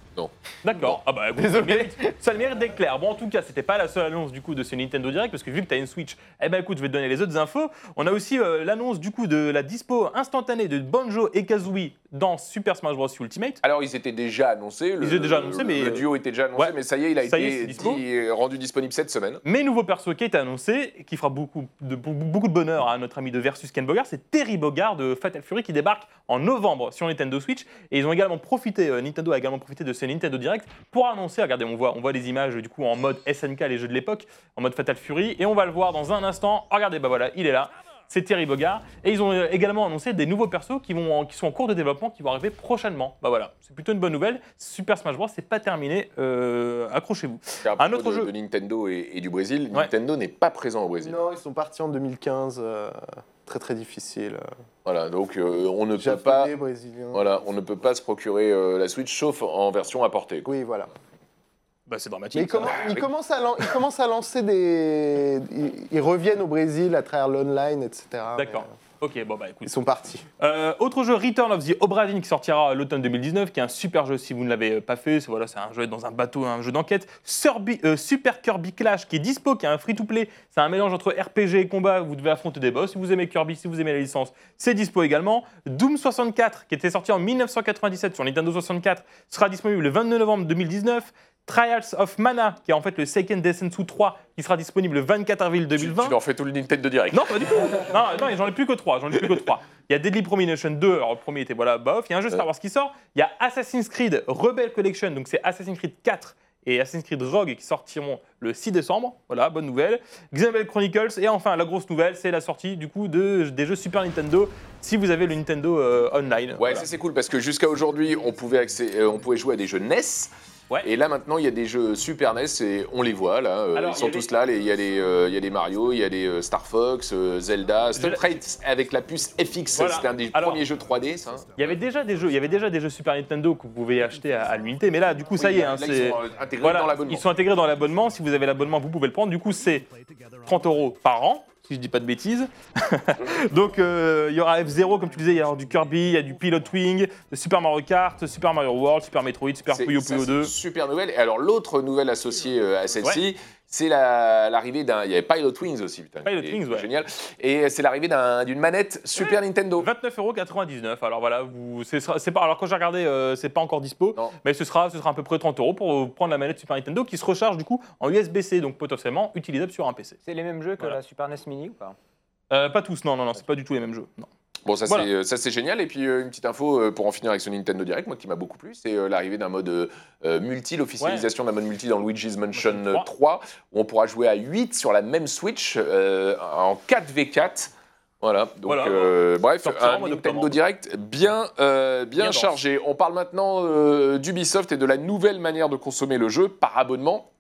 D'accord. Ah bah, écoute, ça le mérite, ça le mérite d'être clair. Bon, en tout cas, c'était pas la seule annonce du coup de ce Nintendo Direct parce que vu que tu as une Switch, eh ben écoute, je vais te donner les autres infos. On a aussi euh, l'annonce du coup de la dispo instantanée de Banjo et Kazooie dans Super Smash Bros Ultimate. Alors, ils étaient déjà annoncés. Le, Ils étaient déjà annoncés, le- mais, Le duo était déjà annoncé, ouais. mais ça y est, il a est, été dispo. dit- euh, rendu disponible cette semaine. Mais nouveau perso qui est annoncé, qui fera beaucoup de, beaucoup de bonheur à notre ami de Versus Ken Bogard, c'est Terry Bogard de Fatal Fury qui débarque en novembre sur Nintendo Switch. Et ils ont également profité, euh, Nintendo a également profité de ce Nintendo Direct pour annoncer, regardez, on voit, on voit les images du coup en mode SNK, les jeux de l'époque, en mode Fatal Fury, et on va le voir dans un instant. Regardez, bah voilà, il est là. C'est Terry Bogard. Et ils ont euh, également annoncé des nouveaux persos qui, vont, en- qui sont en cours de développement, qui vont arriver prochainement. Bah voilà, c'est plutôt une bonne nouvelle. Super Smash Bros, c'est pas terminé. Euh, Accrochez-vous. Un autre de, jeu. de Nintendo et, et du Brésil, Ouais. Nintendo n'est pas présent au Brésil. Non, ils sont partis en 2015. euh, très très difficile. Voilà, donc euh, on ne peut pas. Japonais, brésilien. Voilà, on ne peut pas se procurer euh, la Switch sauf en version apportée. quoi. Oui, voilà. Bah c'est Mais dramatique. ils, commen- ils commencent à lan- ils commencent à lancer des. Ils, ils reviennent au Brésil à travers l'online, etc. D'accord. Mais, euh, Ok, bon bah écoute. Ils sont partis. Euh, autre jeu, Return of the Obra Dinn, qui sortira à l'automne 2019, qui est un super jeu si vous ne l'avez pas fait. C'est voilà, un jeu dans un bateau, un jeu d'enquête. Euh, super Kirby Clash, qui est dispo, qui est un free-to-play. C'est un mélange entre RPG et combat. Vous devez affronter des boss. Si vous aimez Kirby, si vous aimez la licence, c'est dispo également. Doom 64, qui était sorti en 1997 sur Nintendo 64, sera disponible le 22 novembre 2019. Trials of Mana, qui est en fait le Seiken Densetsu 3, qui sera disponible le 24 avril Tu, 2020. tu leur fais tout le Nintendo Direct. Non, pas du tout. Non, non, j'en ai plus que trois. J'en ai plus que trois. Il y a Deadly Premonition 2. Alors, le premier était voilà, bof. Il y a un jeu Star Wars qui sort. Il y a Assassin's Creed Rebel Collection. Donc, c'est Assassin's Creed 4 et Assassin's Creed Rogue qui sortiront le 6 décembre. Voilà, bonne nouvelle. Xenoblade Chronicles. Et enfin, la grosse nouvelle, c'est la sortie du coup de, des jeux Super Nintendo si vous avez le Nintendo euh, Online. Ouais, Voilà. ça c'est cool parce que jusqu'à aujourd'hui, on pouvait euh, on pouvait jouer à des jeux NES. Ouais. Et là maintenant, il y a des jeux Super NES et on les voit là. euh, Alors, ils sont tous là. les- Il y a des, euh, il y a des Mario, il y a des euh, Star Fox, Zelda, Street Fighter avec la puce FX. Voilà. C'était un des Alors- premiers jeux 3D, ça. Il y avait déjà des jeux, il y avait déjà des jeux Super Nintendo que vous pouvez acheter à, à l'unité, mais là, du coup, ça Oui, y est, là, hein, ils sont intégrés Voilà, dans l'abonnement. ils sont intégrés dans l'abonnement. Si vous avez l'abonnement, vous pouvez le prendre. Du coup, c'est 30 euros par an, si je dis pas de bêtises. Donc, euh, il y aura F0, comme tu disais, il y aura du Kirby, il y a du Pilot Wing, Super Mario Kart, Super Mario World, Super Metroid, Super Puyo Puyo c'est 2. une Super nouvelle. Et alors l'autre nouvelle associée euh, à celle-ci, c'est la- l'arrivée d'un. Il y avait Pilot Wings aussi, putain. Pilot Wings, ouais. Génial. Et c'est l'arrivée d'un- d'une manette Super Nintendo. 29,99€. Alors voilà, vous, pas, alors quand j'ai regardé, euh, c'est pas encore dispo, Non. mais ce sera, ce sera à peu près 30 euros pour euh, prendre la manette Super Nintendo qui se recharge du coup en USB-C, donc potentiellement utilisable sur un PC. C'est les mêmes jeux que Voilà. la Super NES Mini ou pas? Euh, pas tous, non, non, non, c'est pas du tout les mêmes jeux. Non. Bon, ça Voilà. c'est euh, génial. Et puis euh, une petite info euh, pour en finir avec ce Nintendo Direct, moi qui m'a beaucoup plu, c'est l'arrivée d'un mode multi, l'officialisation d'un mode multi dans Luigi's Mansion Mansion euh, 3, où on pourra jouer à 8 sur la même Switch en 4v4. Voilà, donc Voilà. euh, bref, un Nintendo. Direct bien, euh, bien, Bien dense. chargé. On parle maintenant euh, d'Ubisoft et de la nouvelle manière de consommer le jeu par abonnement.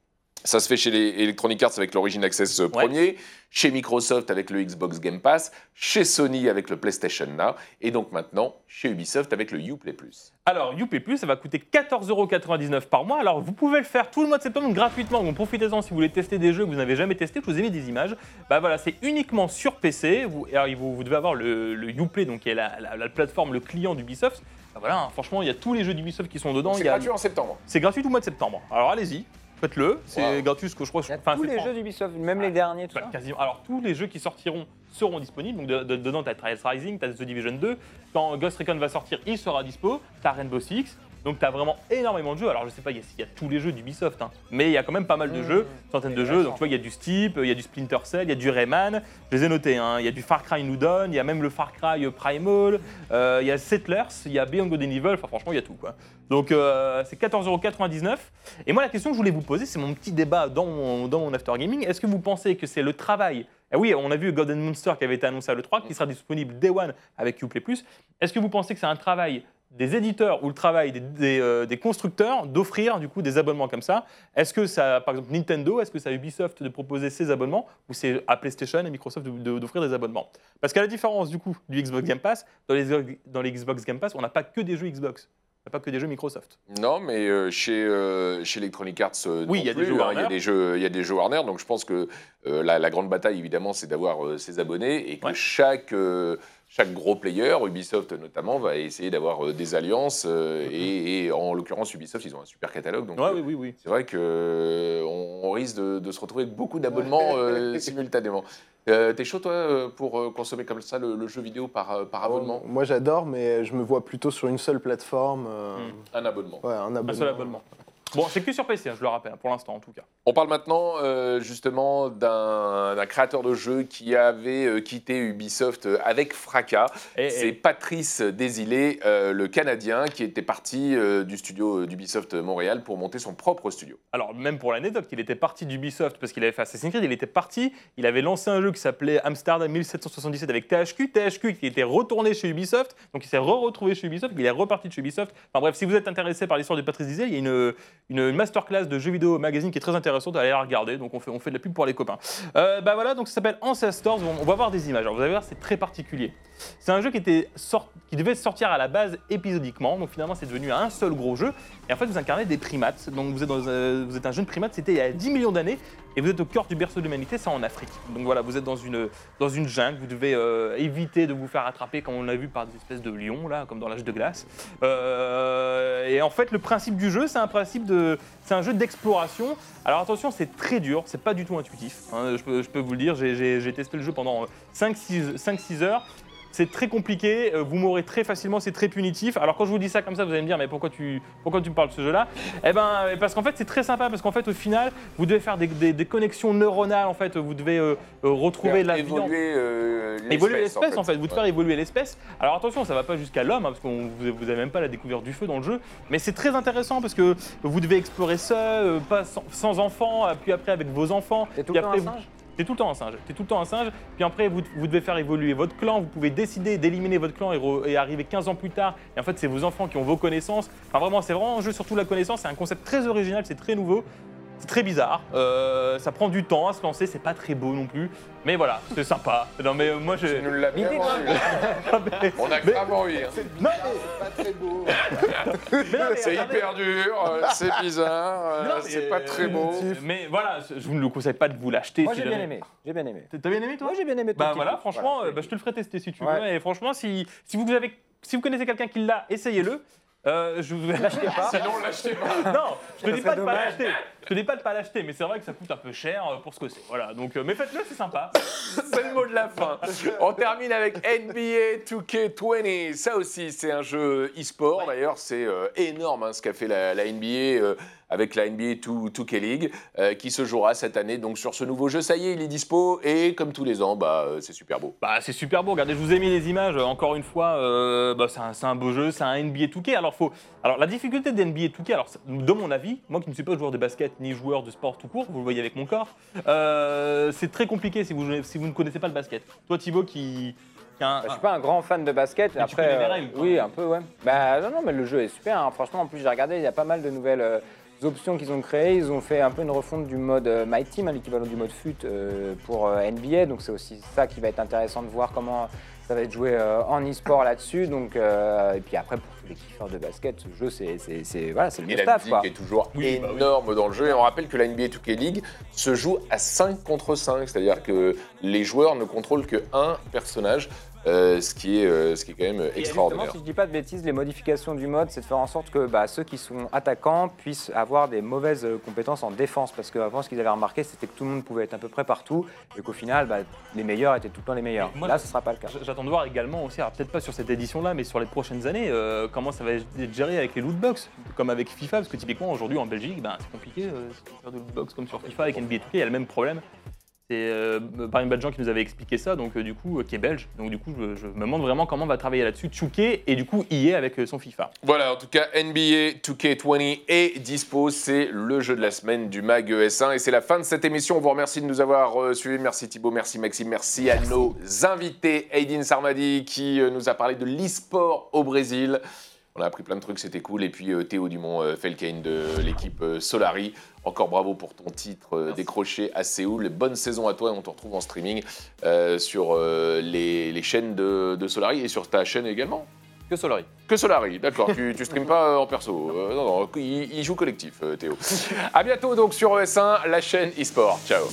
Ça se fait chez les Electronic Arts avec l'Origin Access euh, premier, chez Microsoft avec le Xbox Game Pass, chez Sony avec le PlayStation Now, et donc maintenant chez Ubisoft avec le Uplay Plus. Alors, Youplay Plus, ça va coûter 14,99€ par mois. Alors, vous pouvez le faire tout le mois de septembre gratuitement. Donc, profitez-en si vous voulez tester des jeux que vous n'avez jamais testés. Je vous ai mis des images. Bah voilà, c'est uniquement sur PC. Vous, alors, vous, vous devez avoir le, le Uplay, donc qui est la, la- la plateforme, le client d'Ubisoft. Bah voilà, hein, franchement, il y a tous les jeux d'Ubisoft qui sont dedans. C'est gratuit en septembre. C'est gratuit tout le mois de septembre. Alors, allez-y, faites-le. C'est Wow. gratuit, ce que je crois. Il y a enfin, tous c'est les jeux d'Ubisoft, même les derniers, tout bah, ça. quasiment. Alors, tous les jeux qui sortiront seront disponibles. Donc, de- de- dedans, tu as Trials Rising, tu as The Division 2. Quand Ghost Recon va sortir, il sera dispo. Tu as Rainbow Six. Donc tu as vraiment énormément de jeux. Alors je sais pas, il y, a- il y a tous les jeux d'Ubisoft, hein, mais il y a quand même pas mal de Mmh, jeux, centaines de jeux. Donc tu vois, il y a du Steep, il y a du Splinter Cell, il y a du Rayman. Je les ai notés. hein. Il y a du Far Cry New Dawn, il y a même le Far Cry Primal, euh, il y a Settlers, il y a Beyond Good and Evil. Enfin franchement, il y a tout quoi. Donc euh, c'est 14,99€. Et moi la question que je voulais vous poser, c'est mon petit débat dans mon, dans mon after gaming. Est-ce que vous pensez que c'est le travail ah oui, on a vu Golden Monster qui avait été annoncé à l'E3, qui sera disponible Day One avec Uplay Plus. Est-ce que vous pensez que c'est un travail des éditeurs ou le travail euh, des constructeurs d'offrir du coup des abonnements comme ça. Est-ce que ça, par exemple Nintendo, est-ce que ça Ubisoft de proposer ces abonnements ou c'est à PlayStation et Microsoft d'offrir des abonnements? Parce qu'à la différence du coup du Xbox Game Pass, dans les, dans les Xbox Game Pass, on n'a pas que des jeux Xbox, pas que des jeux Microsoft. Non, mais euh, chez, euh, chez Electronic Arts, euh, Oui, non il y a des jeux hein, il y a Warner. des jeux, il y a des jeux Warner. Donc je pense que euh, la, la grande bataille, évidemment, c'est d'avoir euh, ses abonnés et que Ouais. chaque euh, chaque gros player, Ubisoft notamment, va essayer d'avoir euh, des alliances. euh, et, et en l'occurrence, Ubisoft, ils ont un super catalogue. Donc Ouais, euh, oui, oui, oui. c'est vrai que euh, on, risque de, de se retrouver avec beaucoup d'abonnements euh, simultanément. Euh, T'es chaud, toi, euh, pour euh, consommer comme ça le, le jeu vidéo par, par abonnement? Moi j'adore, mais je me vois plutôt sur une seule euh, Mm. Un abonnement. Ouais, un abonnement. Un seul abonnement. Bon, c'est que sur PC, hein, je le rappelle, pour l'instant en tout cas. On parle maintenant euh, justement d'un créateur de jeu qui avait euh, quitté Ubisoft euh, avec fracas. Et, C'est et- Patrice Désilé, euh, le Canadien, qui était parti du studio d'Ubisoft Montréal pour monter son propre studio. Alors, même pour l'anecdote, il était parti d'Ubisoft parce qu'il avait fait Assassin's Creed, il était parti, il avait lancé un jeu qui s'appelait Amsterdam 1777 avec THQ, THQ qui était retourné chez Ubisoft, donc il s'est re-retrouvé chez Ubisoft, il est reparti de chez Ubisoft. Enfin bref, si vous êtes intéressé par l'histoire de Patrice Diesel, il y a une, une masterclass de jeux vidéo magazine qui est très intéressante, allez la regarder, donc on fait, de la pub pour les copains. Euh, bah voilà, donc ça s'appelle Ancestors, on, va voir des images, alors vous allez voir, c'est très particulier. C'est un jeu qui, était devait sortir à la base épisodiquement, donc finalement c'est devenu un seul gros jeu. Et en fait, vous incarnez des primates. Donc vous êtes, euh, vous êtes un jeune primate, c'était il y a 10 millions d'années, et vous êtes au cœur du berceau de l'humanité, c'est en Afrique. Donc voilà, vous êtes dans une, dans une jungle, vous devez euh, éviter de vous faire attraper, comme on l'a vu, par des espèces de lions, là, comme dans l'âge de glace. Euh, et en fait, le principe du jeu, c'est un principe de. C'est un jeu d'exploration. Alors attention, c'est très dur, c'est pas du tout intuitif. hein, je, peux, vous le dire, j'ai- testé le jeu pendant 5-6 heures. C'est très compliqué, euh, vous mourrez très facilement, c'est très punitif. Alors quand je vous dis ça comme ça, vous allez me dire mais pourquoi tu, pourquoi tu me parles de ce jeu-là? Eh ben euh, parce qu'en fait c'est très sympa parce qu'en fait au final vous devez faire des, des- des connexions neuronales en fait, vous devez euh, retrouver la évoluer euh, Évoluer l'espèce en fait, vous de Ouais. faire évoluer l'espèce. Alors attention, ça va pas jusqu'à l'homme, hein, parce que vous n'avez même pas la découverte du feu dans le jeu, mais c'est très intéressant parce que vous devez explorer seul, euh, pas sans, sans enfants, puis après avec vos enfants. T'es tout puis après, un vous- singe? T'es tout le temps un singe. T'es tout le temps un singe. Puis après, vous, vous devez faire évoluer votre clan. Vous pouvez décider d'éliminer votre clan et, arriver 15 ans plus tard. Et en fait, c'est vos enfants qui ont vos connaissances. Enfin, vraiment, c'est vraiment un jeu surtout la connaissance. C'est un concept très original, c'est très nouveau. C'est très bizarre. Euh, ça prend du temps à se lancer. C'est pas très beau non plus. Mais voilà, c'est sympa. Non, mais euh, moi, je. Tu nous l'as bien L'idée, vendu. On a grave envie. hein. Non, Pas très beau. mais non, mais C'est attendez. hyper dur, euh, c'est bizarre, euh, Non, mais, c'est pas très beau. Mais voilà, je vous ne le conseille pas de vous l'acheter. Moi si j'ai bien jamais- aimé. J'ai bien aimé. T'as bien aimé toi Moi j'ai bien aimé. ton Bah petit voilà, coup. franchement, Voilà. euh, bah, je te le ferai tester si tu Ouais. veux. Et franchement, si, si, vous avez, si vous connaissez quelqu'un qui l'a, essayez-le. Euh, je vous l'achetez pas. Sinon, l'achetez pas. Non, je te Ça dis pas de pas dommage. l'acheter. Je te dis pas de pas l'acheter, mais c'est vrai que ça coûte un peu cher euh, pour ce que c'est. Voilà, donc euh, mais faites-le, c'est sympa. C'est le mot de la fin. On termine avec NBA 2K20. Ça aussi, c'est un jeu e-sport. D'ailleurs, c'est euh, énorme hein, ce qu'a fait la, la NBA euh, avec la NBA 2, 2K League euh, qui se jouera cette année. Donc sur ce nouveau jeu, ça y est, il est dispo. Et comme tous les ans, bah, euh, c'est super beau. Bah c'est super beau. Regardez, je vous ai mis les images. euh, Encore une fois, euh, bah, c'est un, c'est un beau jeu, c'est un NBA 2K. Alors faut, alors la difficulté de NBA 2K, alors de mon avis, moi qui ne suis pas joueur de basket ni joueur de sport tout court, vous le voyez avec mon corps, euh, c'est très compliqué si vous si vous ne connaissez pas le basket. Toi Thibaut qui, un- Bah, je suis pas un grand fan de basket. Tu Après, connais les règles, oui, un peu, ouais. Bah non, non, mais le jeu est super. hein. Franchement, en plus, j'ai regardé, il y a pas mal de nouvelles euh, options qu'ils ont créées. Ils ont fait un peu une refonte du mode euh, My Team, hein, l'équivalent du mode FUT euh, pour euh, NBA. Donc c'est aussi ça qui va être intéressant de voir comment ça va être joué euh, en e-sport là-dessus. Donc euh, et puis après, pour tous les kiffeurs de basket, ce jeu, c'est c'est- c'est- voilà, c'est le Et la musique quoi. est toujours Oui, bah oui. énorme dans le jeu. Et on rappelle que la NBA 2K League se joue à 5 contre 5. C'est-à-dire que les joueurs ne contrôlent que un personnage. Euh, ce, qui est, euh, ce qui est quand même Et justement, extraordinaire. si je dis pas de bêtises, les modifications du mode, c'est de faire en sorte que bah, ceux qui sont attaquants puissent avoir des mauvaises euh, compétences en défense. Parce qu'avant, ce qu'ils avaient remarqué, c'était que tout le monde pouvait être à peu près partout et qu'au final, bah, les meilleurs étaient tout le temps les meilleurs. Moi, Là, ce sera pas le cas. J'attends de voir également aussi, alors peut-être pas sur cette édition-là, mais sur les prochaines années, euh, comment ça va être géré avec les lootbox, comme avec FIFA, parce que typiquement aujourd'hui en Belgique, ben, c'est compliqué euh, de faire de lootbox comme sur FIFA avec NBA 2K, il y a le même problème. C'est euh, Paris Badjan qui nous avait expliqué ça, donc euh, du coup, euh, qui est belge. Donc du coup, je, je me demande vraiment comment on va travailler là-dessus, Chouké et du coup EA avec euh, son FIFA. Voilà, en tout cas, NBA 2K20 est dispo. C'est le jeu de la semaine du MAG ES1. Et c'est la fin de cette émission. On vous remercie de nous avoir euh, suivis. Merci Thibaut, merci Maxime, merci à nos invités. Aidin Sarmadi qui euh, nous a parlé de l'e-sport au Brésil. On a appris plein de trucs, c'était cool. Et puis euh, Théo Dumont euh, Felkane de l'équipe euh, Solari. Encore bravo pour ton titre décroché à Séoul. Bonne saison à toi et on te retrouve en streaming sur les, les chaînes de, de Solari et sur ta chaîne également. Que Solari. Que Solari, d'accord. tu, tu streames pas en perso. Euh, non, non, il, il joue collectif, euh, Théo. à bientôt donc sur ES1, la chaîne eSport. Ciao.